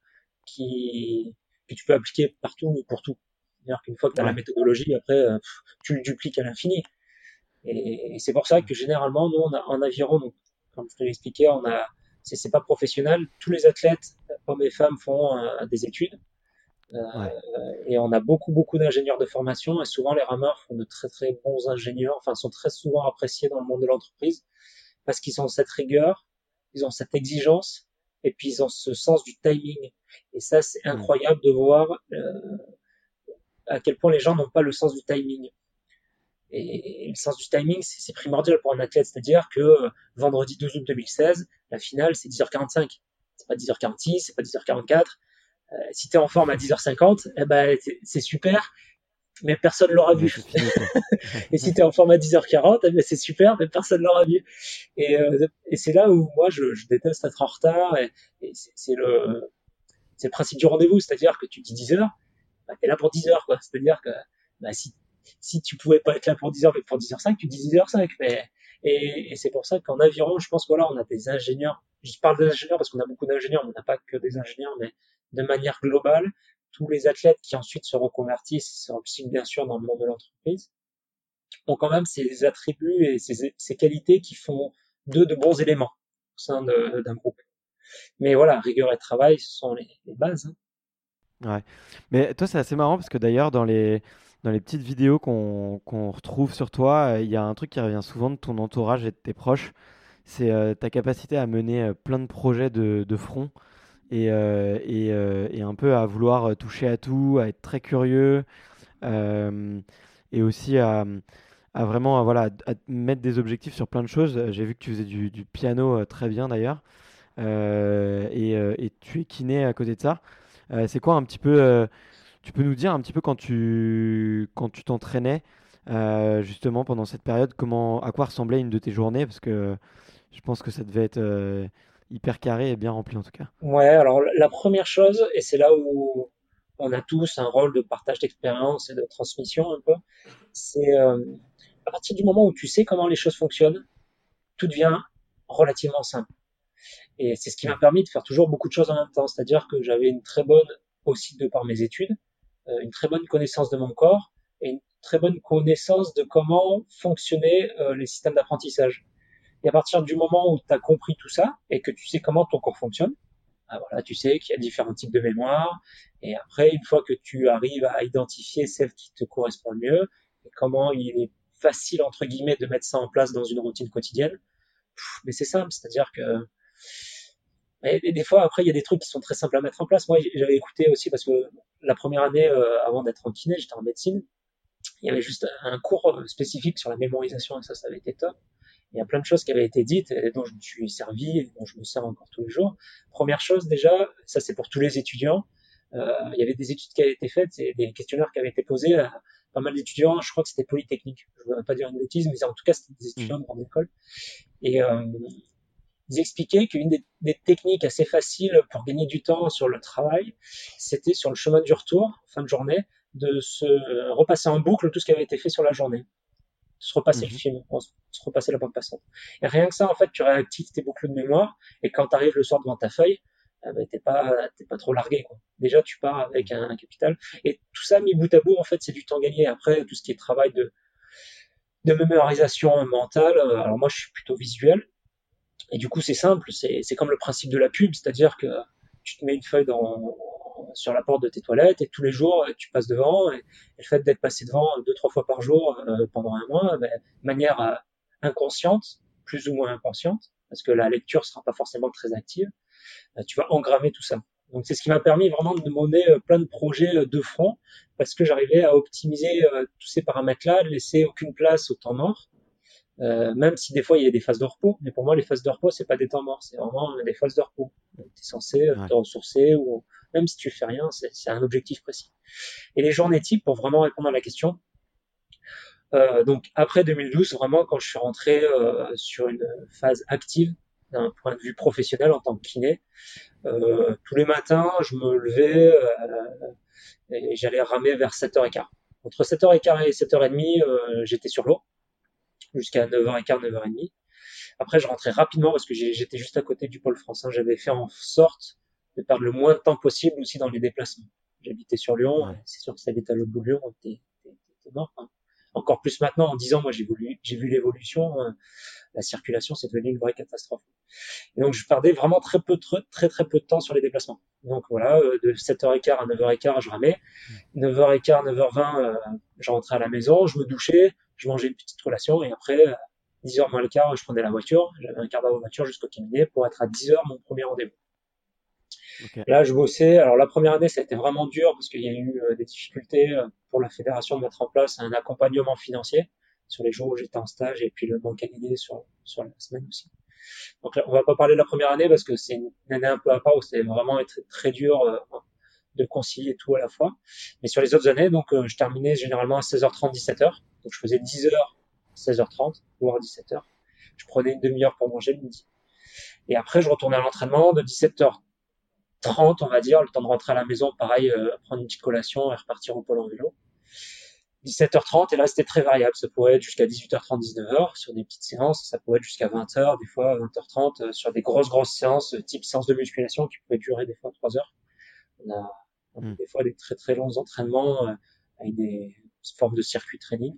qui, que tu peux appliquer partout et pour tout. C'est-à-dire qu'une fois que tu as la méthodologie, après, euh, tu le dupliques à l'infini. Et, c'est pour ça que généralement, nous, on a, en aviron, donc, comme je te l'ai expliqué, on a, c'est pas professionnel. Tous les athlètes, hommes et femmes, font euh, des études. Euh, et on a beaucoup, beaucoup d'ingénieurs de formation. Et souvent, les rameurs font de très, très bons ingénieurs. Enfin, sont très souvent appréciés dans le monde de l'entreprise parce qu'ils ont cette rigueur, ils ont cette exigence et puis ils ont ce sens du timing. Et ça, c'est hmm. incroyable de voir euh, à quel point les gens n'ont pas le sens du timing. Et, le sens du timing, c'est primordial pour un athlète. C'est-à-dire que euh, vendredi 12 août 2016, la finale, c'est 10h45. C'est pas 10h46, c'est pas 10h44. Euh, si tu es en forme à 10h50, eh ben, c'est super, mais personne l'aura vu. *laughs* et si tu es en forme à 10h40, eh ben, c'est super, mais personne l'aura vu. Et, euh, et c'est là où moi, je, je, déteste être en retard. Et, et c'est le, le principe du rendez-vous, c'est-à-dire que tu dis 10h, bah, tu es là pour 10h. C'est-à-dire que bah, si si tu pouvais pas être là pour 10 heures, mais pour 10h05, tu dis 10h05. Mais, et, c'est pour ça qu'en aviron, je pense voilà, on a des ingénieurs. Je parle des ingénieurs parce qu'on a beaucoup d'ingénieurs, on n'a pas que des ingénieurs, mais de manière globale, tous les athlètes qui ensuite se reconvertissent, se bien sûr dans le monde de l'entreprise, ont quand même ces attributs et ces, qualités qui font d'eux de bons éléments au sein d'un groupe. Mais voilà, rigueur et travail, ce sont les, les bases. Hein. Ouais. Mais toi, c'est assez marrant parce que d'ailleurs, dans les, dans les petites vidéos qu'on retrouve sur toi, euh, il y a un truc qui revient souvent de ton entourage et de tes proches. C'est euh, ta capacité à mener euh, plein de projets de, front et, un peu à vouloir toucher à tout, à être très curieux et aussi à, vraiment voilà, mettre des objectifs sur plein de choses. J'ai vu que tu faisais du, du piano très bien d'ailleurs et, et, tu es kiné à côté de ça. C'est quoi un petit peu tu peux nous dire un petit peu quand tu quand tu t'entraînais euh, justement pendant cette période, comment à quoi ressemblait une de tes journées? Parce que je pense que ça devait être euh, hyper carré et bien rempli en tout cas. Ouais, alors la première chose, et c'est là où on a tous un rôle de partage d'expérience et de transmission un peu, c'est euh, à partir du moment où tu sais comment les choses fonctionnent, tout devient relativement simple. Et c'est ce qui m'a permis de faire toujours beaucoup de choses en même temps. C'est-à-dire que j'avais une très bonne, aussi de par mes études, une très bonne connaissance de mon corps et une très bonne connaissance de comment fonctionnaient euh, les systèmes d'apprentissage. Et à partir du moment où tu as compris tout ça et que tu sais comment ton corps fonctionne, ah, voilà, tu sais qu'il y a différents types de mémoire. Et après, une fois que tu arrives à identifier celle qui te correspond le mieux et comment il est facile entre guillemets de mettre ça en place dans une routine quotidienne, mais c'est simple, c'est-à-dire que et, des fois, après, il y a des trucs qui sont très simples à mettre en place. Moi, j'avais écouté aussi parce que la première année, euh, avant d'être en kiné, j'étais en médecine. Il y avait juste un cours euh, spécifique sur la mémorisation et ça, ça avait été top. Il y a plein de choses qui avaient été dites et dont je me suis servi et dont je me sers encore tous les jours. Première chose, déjà, ça c'est pour tous les étudiants. Euh, il y avait des études qui avaient été faites et des questionnaires qui avaient été posés à pas mal d'étudiants. Je crois que c'était Polytechnique. Je ne veux pas dire une bêtise, mais en tout cas, c'était des étudiants de grande école. Et euh, ils expliquaient qu'une des, techniques assez faciles pour gagner du temps sur le travail, c'était sur le chemin du retour, fin de journée, de se repasser en boucle tout ce qui avait été fait sur la journée. Se repasser le mhm. film, se repasser la bande passante. Et rien que ça, en fait, tu réactives tes boucles de mémoire, et quand tu arrives le soir devant ta feuille, eh ben, t'es pas, t'es pas trop largué, quoi. Déjà, tu pars avec un, capital. Et tout ça, mis bout à bout, en fait, c'est du temps gagné. Après, tout ce qui est travail de, de mémorisation mentale, euh, alors moi, je suis plutôt visuel, et du coup, c'est simple, c'est comme le principe de la pub, c'est-à-dire que tu te mets une feuille sur la porte de tes toilettes et tous les jours tu passes devant. Et, le fait d'être passé devant deux trois fois par jour euh, pendant un mois, ben, de manière euh, inconsciente, plus ou moins inconsciente, parce que la lecture sera pas forcément très active, ben, tu vas engrammer tout ça. Donc c'est ce qui m'a permis vraiment de demander euh, plein de projets de front, parce que j'arrivais à optimiser tous ces paramètres-là, laisser aucune place au temps mort, euh, même si des fois il y a des phases de repos, mais pour moi les phases de repos c'est pas des temps morts, c'est vraiment des phases de repos. Tu es censé euh, te ressourcer ou même si tu fais rien, c'est un objectif précis. Et les journées types pour vraiment répondre à la question. Euh, donc après 2012, vraiment quand je suis rentré euh, sur une phase active d'un point de vue professionnel en tant que kiné, euh, tous les matins je me levais et j'allais ramer vers 7h15. Entre 7h15 et 7h30, j'étais sur l'eau jusqu'à 9h15, 9h30. Après, je rentrais rapidement parce que j'étais juste à côté du pôle français. J'avais fait en sorte de perdre le moins de temps possible aussi dans les déplacements. J'habitais sur Lyon, c'est sûr que si t'habites à l'autre bout de Lyon, t'es mort. Hein. Encore plus maintenant, en 10 ans, moi j'ai j'ai vu l'évolution. Hein. la circulation, c'est devenu une vraie catastrophe. Et donc je perdais vraiment très peu, très très, très peu de temps sur les déplacements. Donc voilà, euh, de 7h15 à 9h15, je ramais. 9h15, 9h20, euh, je rentrais à la maison, je me douchais, je mangeais une petite collation et après, 10h moins le quart, je prenais la voiture. J'avais un quart d'heure de voiture jusqu'au cabinet pour être à 10h mon premier rendez-vous. Là, je bossais. Alors la première année, ça a été vraiment dur parce qu'il y a eu euh, des difficultés euh, pour la fédération de mettre en place un accompagnement financier. sur les jours où j'étais en stage et puis le manque à gagner sur, sur la semaine aussi. Donc là, on va pas parler de la première année parce que c'est une année un peu à part où c'était vraiment très, très dur euh, de concilier tout à la fois. Mais sur les autres années, donc euh, je terminais généralement à 16h30, 17h. Donc je faisais 10h, 16h30, voire 17h. Je prenais une demi-heure pour manger le midi. Et après, je retournais à l'entraînement de 17h30, on va dire, le temps de rentrer à la maison, pareil, euh, prendre une petite collation et repartir au pôle en vélo. 17h30, et là c'était très variable, ça pouvait être jusqu'à 18h30, 19h sur des petites séances, ça pouvait être jusqu'à 20h, des fois 20h30 euh, sur des grosses grosses séances, euh, type séance de musculation qui pouvaient durer des fois 3 heures. On a, hmm. des fois des très très longs entraînements euh, avec des formes de circuit training.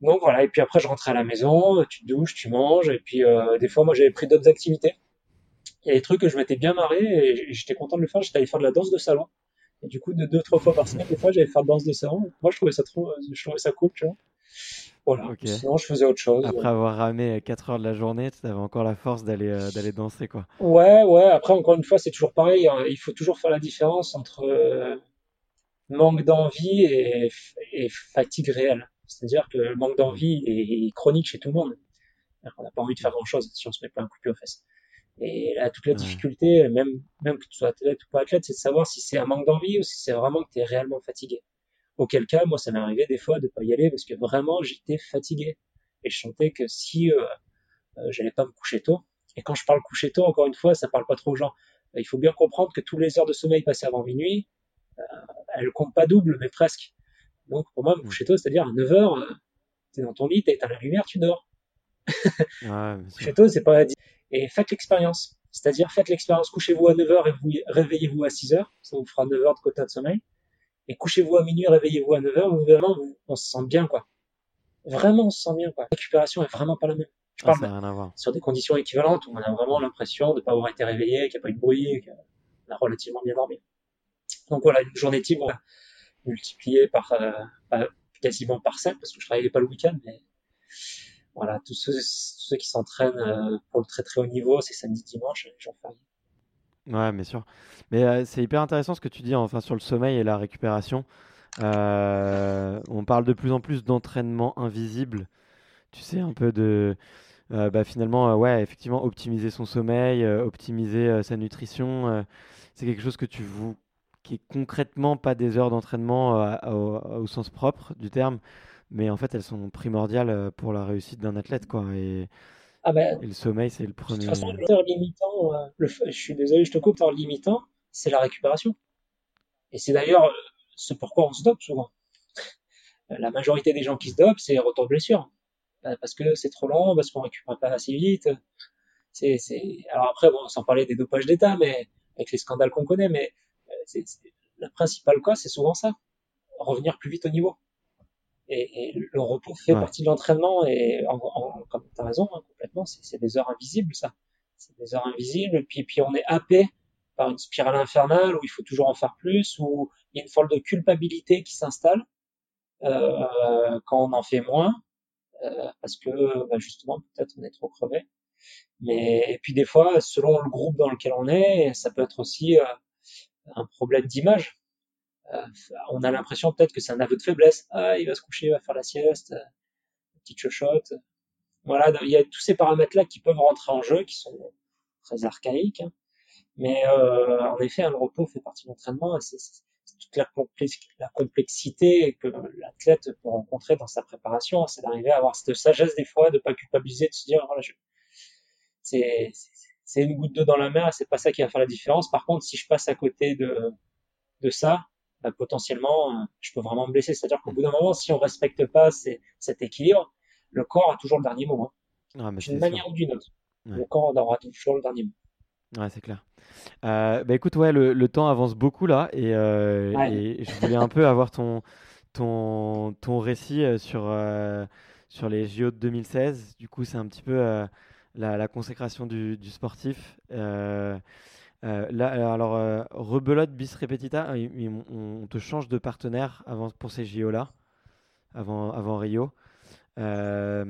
Donc voilà, et puis après je rentrais à la maison, tu te douches, tu manges, et puis des fois moi j'avais pris d'autres activités. Il y a des trucs que je m'étais bien marré et j'étais content de le faire, j'étais allé faire de la danse de salon. Et du coup, de deux, trois fois par semaine, des fois, j'allais faire danse de salon. Moi, je trouvais ça trop, je trouvais ça cool, tu vois. Voilà. Sinon, je faisais autre chose. Après avoir ramé 4 heures de la journée, tu avais encore la force d'aller euh, d'aller danser, quoi. Ouais, ouais. Après, encore une fois, c'est toujours pareil. Hein. Il faut toujours faire la différence entre euh, manque d'envie et, et, fatigue réelle. C'est-à-dire que le manque d'envie est, chronique chez tout le monde. On n'a pas envie de faire grand-chose si on se met pas un coup de pied aux fesses. Et là, toute la difficulté, même, même que tu sois athlète ou pas athlète, c'est de savoir si c'est un manque d'envie ou si c'est vraiment que tu es réellement fatigué. Auquel cas, moi, ça m'est arrivé des fois de pas y aller parce que vraiment, j'étais fatigué. Et je sentais que si euh, euh, j'allais pas me coucher tôt, et quand je parle coucher tôt, encore une fois, ça parle pas trop aux gens. Il faut bien comprendre que toutes les heures de sommeil passées avant minuit, euh, elles comptent pas double, mais presque. Donc, pour moi, me coucher tôt, c'est-à-dire à 9 heures, euh, tu es dans ton lit, tu la lumière, tu dors. ouais, coucher tôt, c'est pas et faites l'expérience. C'est-à-dire, faites l'expérience, couchez-vous à 9h et vous réveillez-vous à 6h, ça vous fera 9 heures de quota de sommeil. Et couchez-vous à minuit, réveillez-vous à 9h, vous on se sent bien, quoi. Vraiment, on se sent bien, quoi. La récupération est vraiment pas la même. Je ah, parle sur des conditions équivalentes où on a vraiment l'impression de ne pas avoir été réveillé, qu'il n'y a pas eu de bruit, qu'on a relativement bien dormi. Donc voilà, une journée type multipliée par, euh, quasiment par 5, parce que je travaillais pas le week-end, mais voilà, tous ceux, qui s'entraînent euh, pour le très très haut niveau, c'est samedi, dimanche, les jours fériés. Ouais, bien sûr. Mais euh, c'est hyper intéressant ce que tu dis enfin, sur le sommeil et la récupération. On parle de plus en plus d'entraînement invisible. Tu sais, un peu de. bah, finalement, ouais, effectivement, optimiser son sommeil, optimiser sa nutrition, c'est quelque chose que tu vous qui est concrètement pas des heures d'entraînement au, sens propre du terme, mais en fait, elles sont primordiales euh, pour la réussite d'un athlète, quoi. Et, ah ben, le sommeil, c'est le premier. De toute façon, l'heure limitant, euh, je suis désolé, je te coupe, l'heure limitant, c'est la récupération. Et c'est d'ailleurs euh, ce pourquoi on se dope souvent. La majorité des gens qui se dopent, c'est retour de blessure. Bah, parce que c'est trop long, parce qu'on récupère pas assez vite. C'est, c'est... Alors après, bon, sans parler des dopages d'État, mais avec les scandales qu'on connaît, mais c'est, la principale cause, c'est souvent ça. Revenir plus vite au niveau. Et, et, le repos fait partie de l'entraînement et en, en, comme tu as raison, hein, complètement, c'est des heures invisibles ça. C'est des heures invisibles, puis, puis on est happé par une spirale infernale où il faut toujours en faire plus, où il y a une forme de culpabilité qui s'installe euh, quand on en fait moins, euh, parce que bah justement peut-être on est trop crevé. Mais et puis des fois, selon le groupe dans lequel on est, ça peut être aussi euh, un problème d'image. Euh, on a l'impression peut-être que c'est un aveu de faiblesse. Ah, il va se coucher, il va faire la sieste, euh, petite chochotte. Voilà, il y a tous ces paramètres-là qui peuvent rentrer en jeu, qui sont très archaïques. Hein. Mais euh, en effet, hein, le repos fait partie de l'entraînement. C'est toute la, la, complexité que l'athlète peut rencontrer dans sa préparation. C'est d'arriver à avoir cette sagesse des fois, de pas culpabiliser, de se dire voilà, c'est c'est une goutte d'eau dans la mer, c'est pas ça qui va faire la différence. Par contre, si je passe à côté de de ça, bah, potentiellement, euh, je peux vraiment me blesser. C'est-à-dire qu'au bout d'un moment, si on respecte pas cet équilibre, le corps a toujours le dernier mot. Hein. Ah, d'une manière ou d'une autre. Le corps aura toujours le dernier mot. Ouais, c'est clair. Euh, bah écoute, ouais, le, temps avance beaucoup là et, euh, et, je voulais un peu avoir ton, ton, ton récit sur, sur les JO de 2016. Du coup, c'est un petit peu la, consécration du, sportif. Euh, là, euh, alors, euh, rebelote bis repetita, on, te change de partenaire avant, pour ces JO-là, avant, avant Rio. ça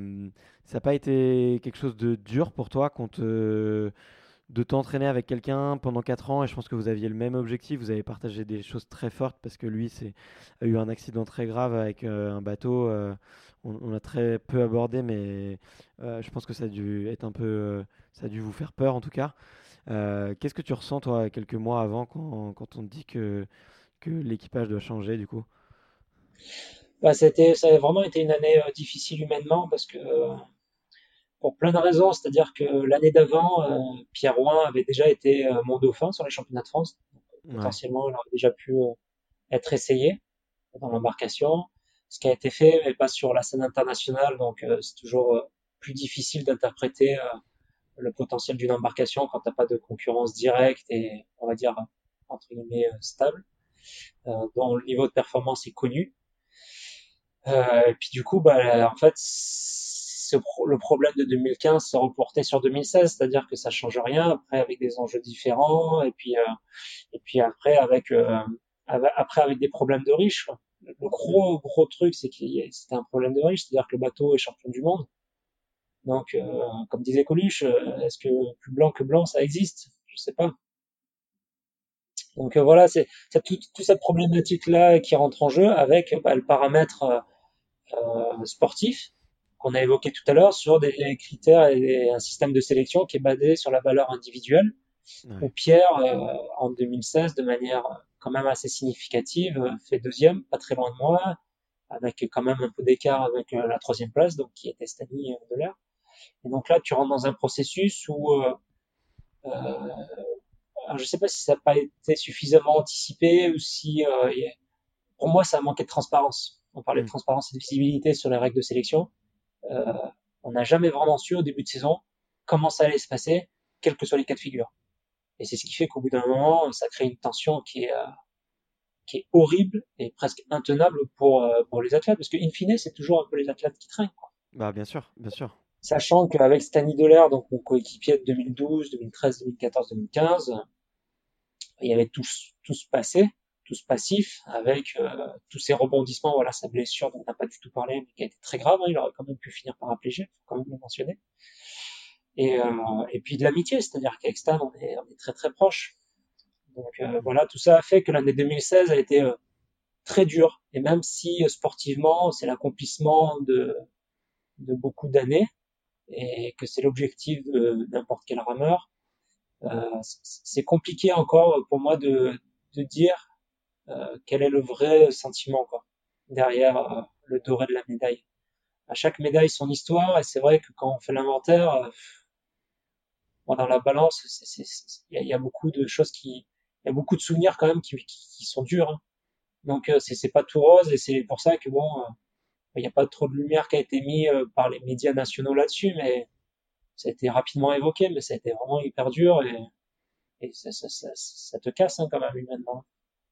n'a pas été quelque chose de dur pour toi qu'on te, de t'entraîner avec quelqu'un pendant 4 ans et je pense que vous aviez le même objectif, vous avez partagé des choses très fortes parce que lui c'est, a eu un accident très grave avec euh, un bateau, euh, on, a très peu abordé mais euh, je pense que ça a dû être un peu, ça a dû vous faire peur en tout cas. qu'est-ce que tu ressens toi quelques mois avant quand, quand on te dit que, que l'équipage doit changer du coup? Bah, c'était, ça a vraiment été une année difficile humainement parce que pour plein de raisons. C'est-à-dire que l'année d'avant, euh, Pierre Rouen avait déjà été euh, mon dauphin sur les championnats de France. Potentiellement, il aurait déjà pu euh, être essayé dans l'embarcation. Ce qui a été fait, mais pas sur la scène internationale, donc c'est toujours plus difficile d'interpréter le potentiel d'une embarcation quand t'as pas de concurrence directe et on va dire entre guillemets stable, dont le niveau de performance est connu. et puis du coup, bah, en fait, le problème de 2015 s'est reporté sur 2016, c'est-à-dire que ça change rien après avec des enjeux différents et puis euh, et puis après avec euh, après avec des problèmes de riches. Le gros gros truc c'est que c'était un problème de riches, c'est-à-dire que le bateau est champion du monde. Donc euh, comme disait Coluche, est-ce que plus blanc que blanc ça existe? Je sais pas. Donc voilà, c'est toute, toute cette problématique là qui rentre en jeu avec bah, le paramètre sportif qu'on a évoqué tout à l'heure sur des critères et un système de sélection qui est basé sur la valeur individuelle. Pierre, euh, en 2016, de manière quand même assez significative, euh, fait deuxième, pas très loin de moi, avec quand même un peu d'écart avec euh, la troisième place, donc qui était Stani de l'air. Et donc là, tu rentres dans un processus où euh, alors je sais pas si ça n'a pas été suffisamment anticipé ou si pour moi ça a manqué de transparence. On parlait de mm. transparence et de visibilité sur les règles de sélection. Euh, on n'a jamais vraiment su au début de saison comment ça allait se passer, quels que soient les cas de figure. Et c'est ce qui fait qu'au bout d'un moment, ça crée une tension qui est, euh, qui est horrible et presque intenable pour, euh, pour les athlètes, parce que in fine, c'est toujours un peu les athlètes qui traînent. Quoi. Bah, bien sûr, bien sûr. Sachant qu'avec Stanley Delaire, donc mon coéquipier de 2012, 2013, 2014, 2015, il y avait tous, tous passé tous passif avec euh, tous ces rebondissements, voilà sa blessure dont on n'a pas du tout parlé, mais qui a été très grave. Hein, il aurait quand même pu finir par faut quand même le mentionner. Et, euh, et puis de l'amitié, c'est-à-dire qu'avec Stan, on est, on est très très proche. Donc euh, voilà, tout ça a fait que l'année 2016 a été très dure. Et même si sportivement, c'est l'accomplissement de, de beaucoup d'années et que c'est l'objectif de n'importe quel rameur, c'est compliqué encore pour moi de, de dire euh, quel est le vrai sentiment quoi, derrière euh, le doré de la médaille. À chaque médaille, son histoire, et c'est vrai que quand on fait l'inventaire, euh, dans la balance, il y, a beaucoup de choses qui, il y a beaucoup de souvenirs quand même qui, qui, sont durs. Hein. Donc c'est pas tout rose et c'est pour ça que bon, il n'y a pas trop de lumière qui a été mise par les médias nationaux là-dessus, mais ça a été rapidement évoqué, mais ça a été vraiment hyper dur et, et ça, ça, ça, ça, te casse hein, quand même humainement.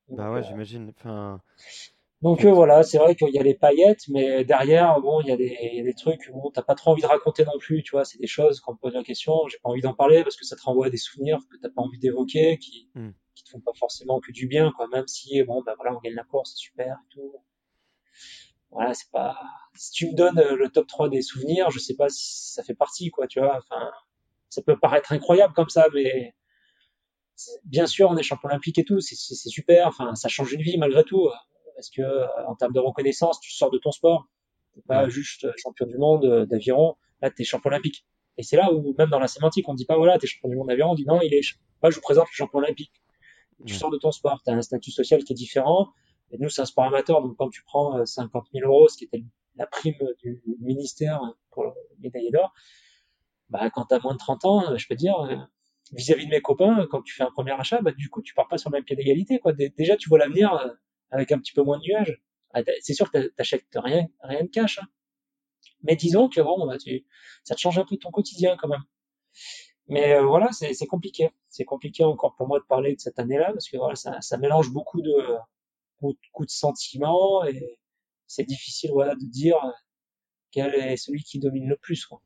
Bah ouais, euh, j'imagine. Enfin, donc euh, voilà, c'est vrai qu'il y a les paillettes, mais derrière, bon, il y a des, il y a des trucs, bon, t'as pas trop envie de raconter non plus, tu vois, c'est des choses quand on pose la question, j'ai pas envie d'en parler parce que ça te renvoie à des souvenirs que t'as pas envie d'évoquer, qui, mmh. qui te font pas forcément que du bien, quoi, même si, bon, bah voilà, on gagne la course, c'est super et tout. Voilà, c'est pas, si tu me donnes euh, le top 3 des souvenirs, je sais pas si ça fait partie, quoi, tu vois, enfin, ça peut paraître incroyable comme ça, mais bien sûr, on est champion olympique et tout, c'est super. Enfin, ça change une vie malgré tout, parce que en termes de reconnaissance, tu sors de ton sport. T'es pas juste champion du monde euh, d'aviron. Là, t'es champion olympique. Et c'est là où, même dans la sémantique, on dit pas voilà, t'es champion du monde d'aviron. On dit non, il est. Moi, je vous présente le champion olympique. Tu sors de ton sport. T'as un statut social qui est différent. Et nous, c'est un sport amateur. Donc, quand tu prends 50 euh, 000 euros, ce qui était la prime du ministère pour le médaillé d'or, bah, quand t'as moins de 30 ans, je peux dire, euh, vis-à-vis de mes copains, quand tu fais un premier achat, bah, du coup, tu pars pas sur le même pied d'égalité, quoi. Déjà, tu vois l'avenir euh, avec un petit peu moins de nuages. Ah, c'est sûr que t'achètes rien, rien de cash, hein. Mais disons que bon, bah, tu, ça te change un peu ton quotidien quand même. Mais euh, voilà, c'est compliqué. C'est compliqué encore pour moi de parler de cette année-là parce que voilà, ça, ça mélange beaucoup de, beaucoup de sentiments et c'est difficile voilà de dire quel est celui qui domine le plus. Quoi.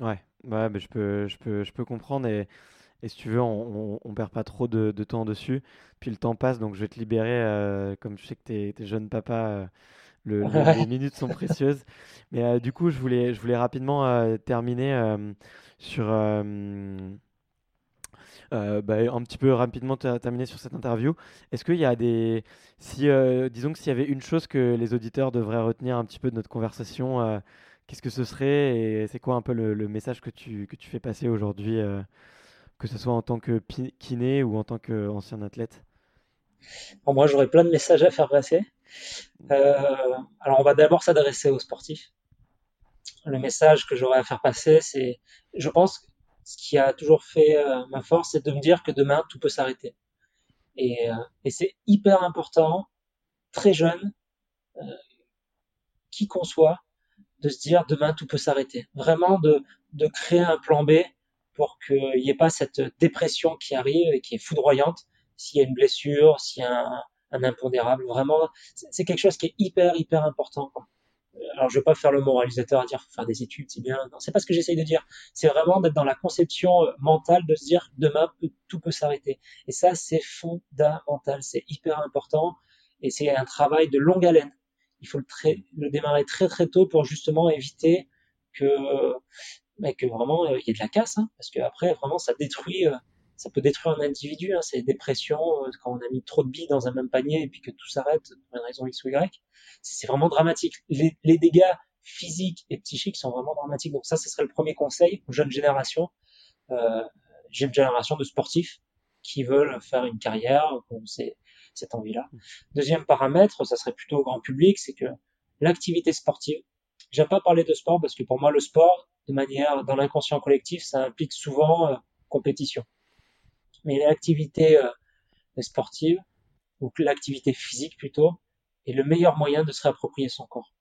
Ouais, ouais je, peux, je, peux, je peux comprendre. Et, et si tu veux, on, on, perd pas trop de, de, temps dessus. Puis le temps passe, donc je vais te libérer. Euh, comme je sais que tu es, jeune papa, euh, le, les *laughs* minutes sont précieuses. Mais euh, du coup, je voulais, je voulais rapidement terminer sur, euh, bah, un petit peu rapidement terminer sur cette interview. Est-ce qu'il y a des. Si, disons que s'il y avait une chose que les auditeurs devraient retenir un petit peu de notre conversation, qu'est-ce que ce serait et c'est quoi un peu le, message que tu, que tu fais passer aujourd'hui, que ce soit en tant que kiné ou en tant qu'ancien athlète? Moi, j'aurais plein de messages à faire passer. alors, on va d'abord s'adresser aux sportifs le message que j'aurais à faire passer, c'est, je pense, ce qui a toujours fait euh, ma force, c'est de me dire que demain tout peut s'arrêter. Et, euh, et c'est hyper important, très jeune, euh, qui qu'on soit, de se dire demain tout peut s'arrêter. Vraiment de, de créer un plan B pour qu'il n'y ait pas cette dépression qui arrive et qui est foudroyante s'il y a une blessure, s'il y a un, un impondérable. Vraiment, c'est quelque chose qui est hyper, hyper important. Alors je vais pas faire le moralisateur à dire faire des études c'est bien non c'est pas ce que j'essaye de dire c'est vraiment d'être dans la conception euh, mentale de se dire demain tout peut s'arrêter et ça c'est fondamental c'est hyper important et c'est un travail de longue haleine il faut le, le démarrer très très tôt pour justement éviter que mais que vraiment euh, il y ait de la casse hein, parce que après vraiment ça détruit euh, ça peut détruire un individu, hein, c'est dépression, quand on a mis trop de billes dans un même panier et puis que tout s'arrête pour une raison X ou Y c'est vraiment dramatique. Les, dégâts physiques et psychiques sont vraiment dramatiques. Donc ça, ce serait le premier conseil aux jeunes générations, euh, jeune génération de sportifs qui veulent faire une carrière, c'est cette envie-là. Deuxième paramètre, ça serait plutôt au grand public, c'est que l'activité sportive. J'aime pas parler de sport parce que pour moi, le sport, de manière dans l'inconscient collectif, ça implique souvent euh, compétition. Mais l'activité euh, sportive ou l'activité physique plutôt, est le meilleur moyen de se réapproprier son corps.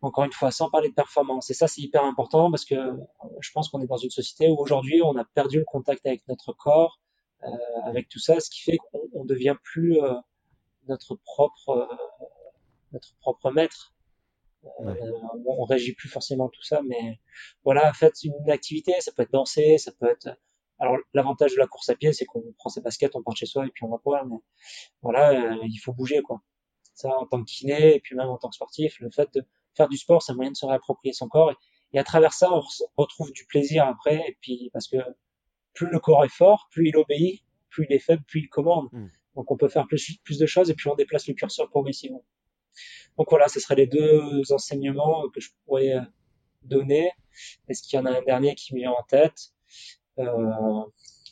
Encore une fois, sans parler de performance. Et ça, c'est hyper important parce que euh, je pense qu'on est dans une société où aujourd'hui, on a perdu le contact avec notre corps, euh, avec tout ça, ce qui fait qu'on devient plus euh, notre propre euh, notre propre maître. Euh, on, on régit plus forcément tout ça, mais voilà, faites une activité, ça peut être danser, ça peut être alors l'avantage de la course à pied, c'est qu'on prend ses baskets, on part chez soi et puis on va courir. Mais voilà, euh, il faut bouger quoi. Ça, en tant que kiné et puis même en tant que sportif, le fait de faire du sport, c'est un moyen de se réapproprier son corps. Et, à travers ça, on retrouve du plaisir après. Et puis parce que plus le corps est fort, plus il obéit, plus il est faible, plus il commande. Hmm. Donc on peut faire plus, plus de choses et puis on déplace le curseur progressivement. Donc voilà, ce seraient les deux enseignements que je pourrais euh, donner. Est-ce qu'il y en a un dernier qui me vient en tête? Euh,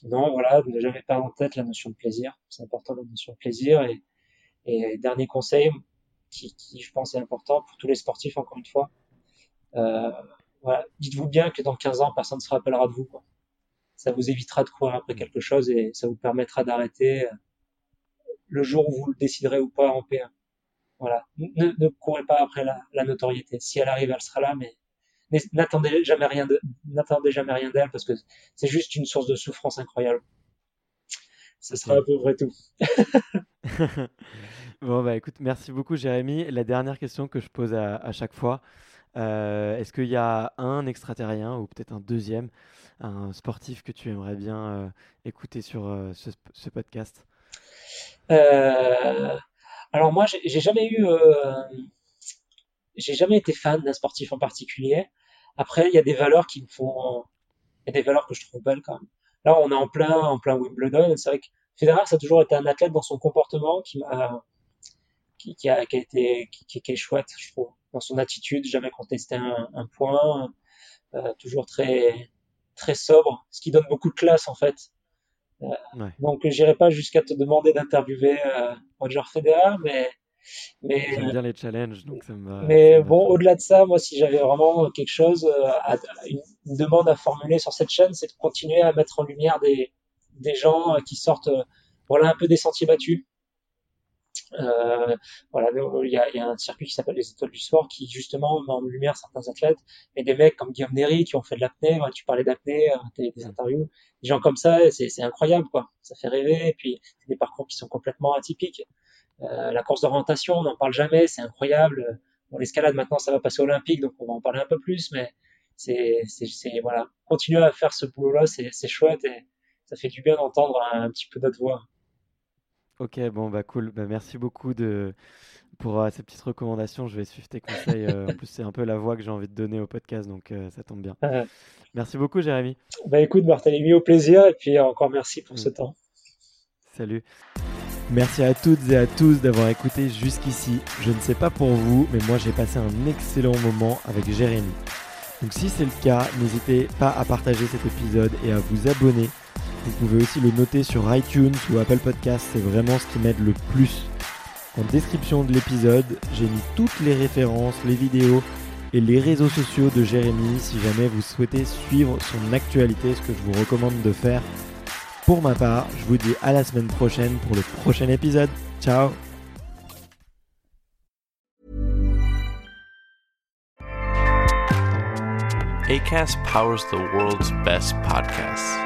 non, voilà, ne jamais perdre en tête la notion de plaisir. C'est important la notion de plaisir. Et, et dernier conseil, qui, qui, je pense est important pour tous les sportifs, encore une fois. Euh, voilà, dites-vous bien que dans 15 ans, personne ne se rappellera de vous. Quoi. Ça vous évitera de courir après quelque chose et ça vous permettra d'arrêter euh, le jour où vous le déciderez ou pas en P1. Voilà, ne, courez pas après la, notoriété. Si elle arrive, elle sera là, mais n'attendez jamais rien d'elle parce que c'est juste une source de souffrance incroyable. Ça sera à peu près tout. *laughs* bon bah écoute, merci beaucoup Jérémy. La dernière question que je pose à, chaque fois, euh, est-ce qu'il y a un extraterrien ou peut-être un deuxième, un sportif que tu aimerais bien euh, écouter sur euh, ce, ce, podcast? Alors moi, j'ai jamais eu j'ai jamais été fan d'un sportif en particulier. Après, il y a des valeurs qui me font, il y a des valeurs que je trouve belles quand même. Là, on est en plein, en plein Wimbledon. C'est vrai que Federer, ça a toujours été un athlète dans son comportement qui a, qui a été, qui, est chouette, je trouve. Dans son attitude, jamais contesté un, un point, euh, toujours très, très sobre, ce qui donne beaucoup de classe en fait. Euh, ouais. Donc, j'irai pas jusqu'à te demander d'interviewer euh, Roger Federer, mais mais j'aime bien les challenges, donc ça me. Mais bon, au-delà de ça, moi, si j'avais vraiment quelque chose, euh, à, une, demande à formuler sur cette chaîne, c'est de continuer à mettre en lumière des des gens euh, qui sortent, euh, voilà, un peu des sentiers battus. Euh, voilà, il y a, y a, un circuit qui s'appelle les étoiles du sport qui justement met en lumière certains athlètes, et des mecs comme Guillaume Néry qui ont fait de l'apnée. tu parlais d'apnée, des, des interviews, des gens comme ça, c'est incroyable quoi. Ça fait rêver. Et puis des parcours qui sont complètement atypiques. Euh, la course d'orientation, on n'en parle jamais, c'est incroyable. Bon, l'escalade maintenant, ça va passer olympique, donc on va en parler un peu plus, mais c'est, c'est, voilà, continuer à faire ce boulot-là, c'est, c'est chouette et ça fait du bien d'entendre un, petit peu notre voix. Ok, bon, bah cool. Bah, merci beaucoup de, pour euh, ces petites recommandations. Je vais suivre tes conseils. en plus, c'est un peu la voix que j'ai envie de donner au podcast, donc ça tombe bien. merci beaucoup, Jérémy. Bah écoute, Barthélemy, au plaisir. Et puis encore merci pour ce mm. temps. Salut. Merci à toutes et à tous d'avoir écouté jusqu'ici. Je ne sais pas pour vous, mais moi j'ai passé un excellent moment avec Jérémy. Donc si c'est le cas, n'hésitez pas à partager cet épisode et à vous abonner. Vous pouvez aussi le noter sur iTunes ou Apple Podcast, c'est vraiment ce qui m'aide le plus. En description de l'épisode, j'ai mis toutes les références, les vidéos et les réseaux sociaux de Jérémy si jamais vous souhaitez suivre son actualité, ce que je vous recommande de faire. Pour ma part, je vous dis à la semaine prochaine pour le prochain épisode. Ciao ACAST powers the world's best podcasts.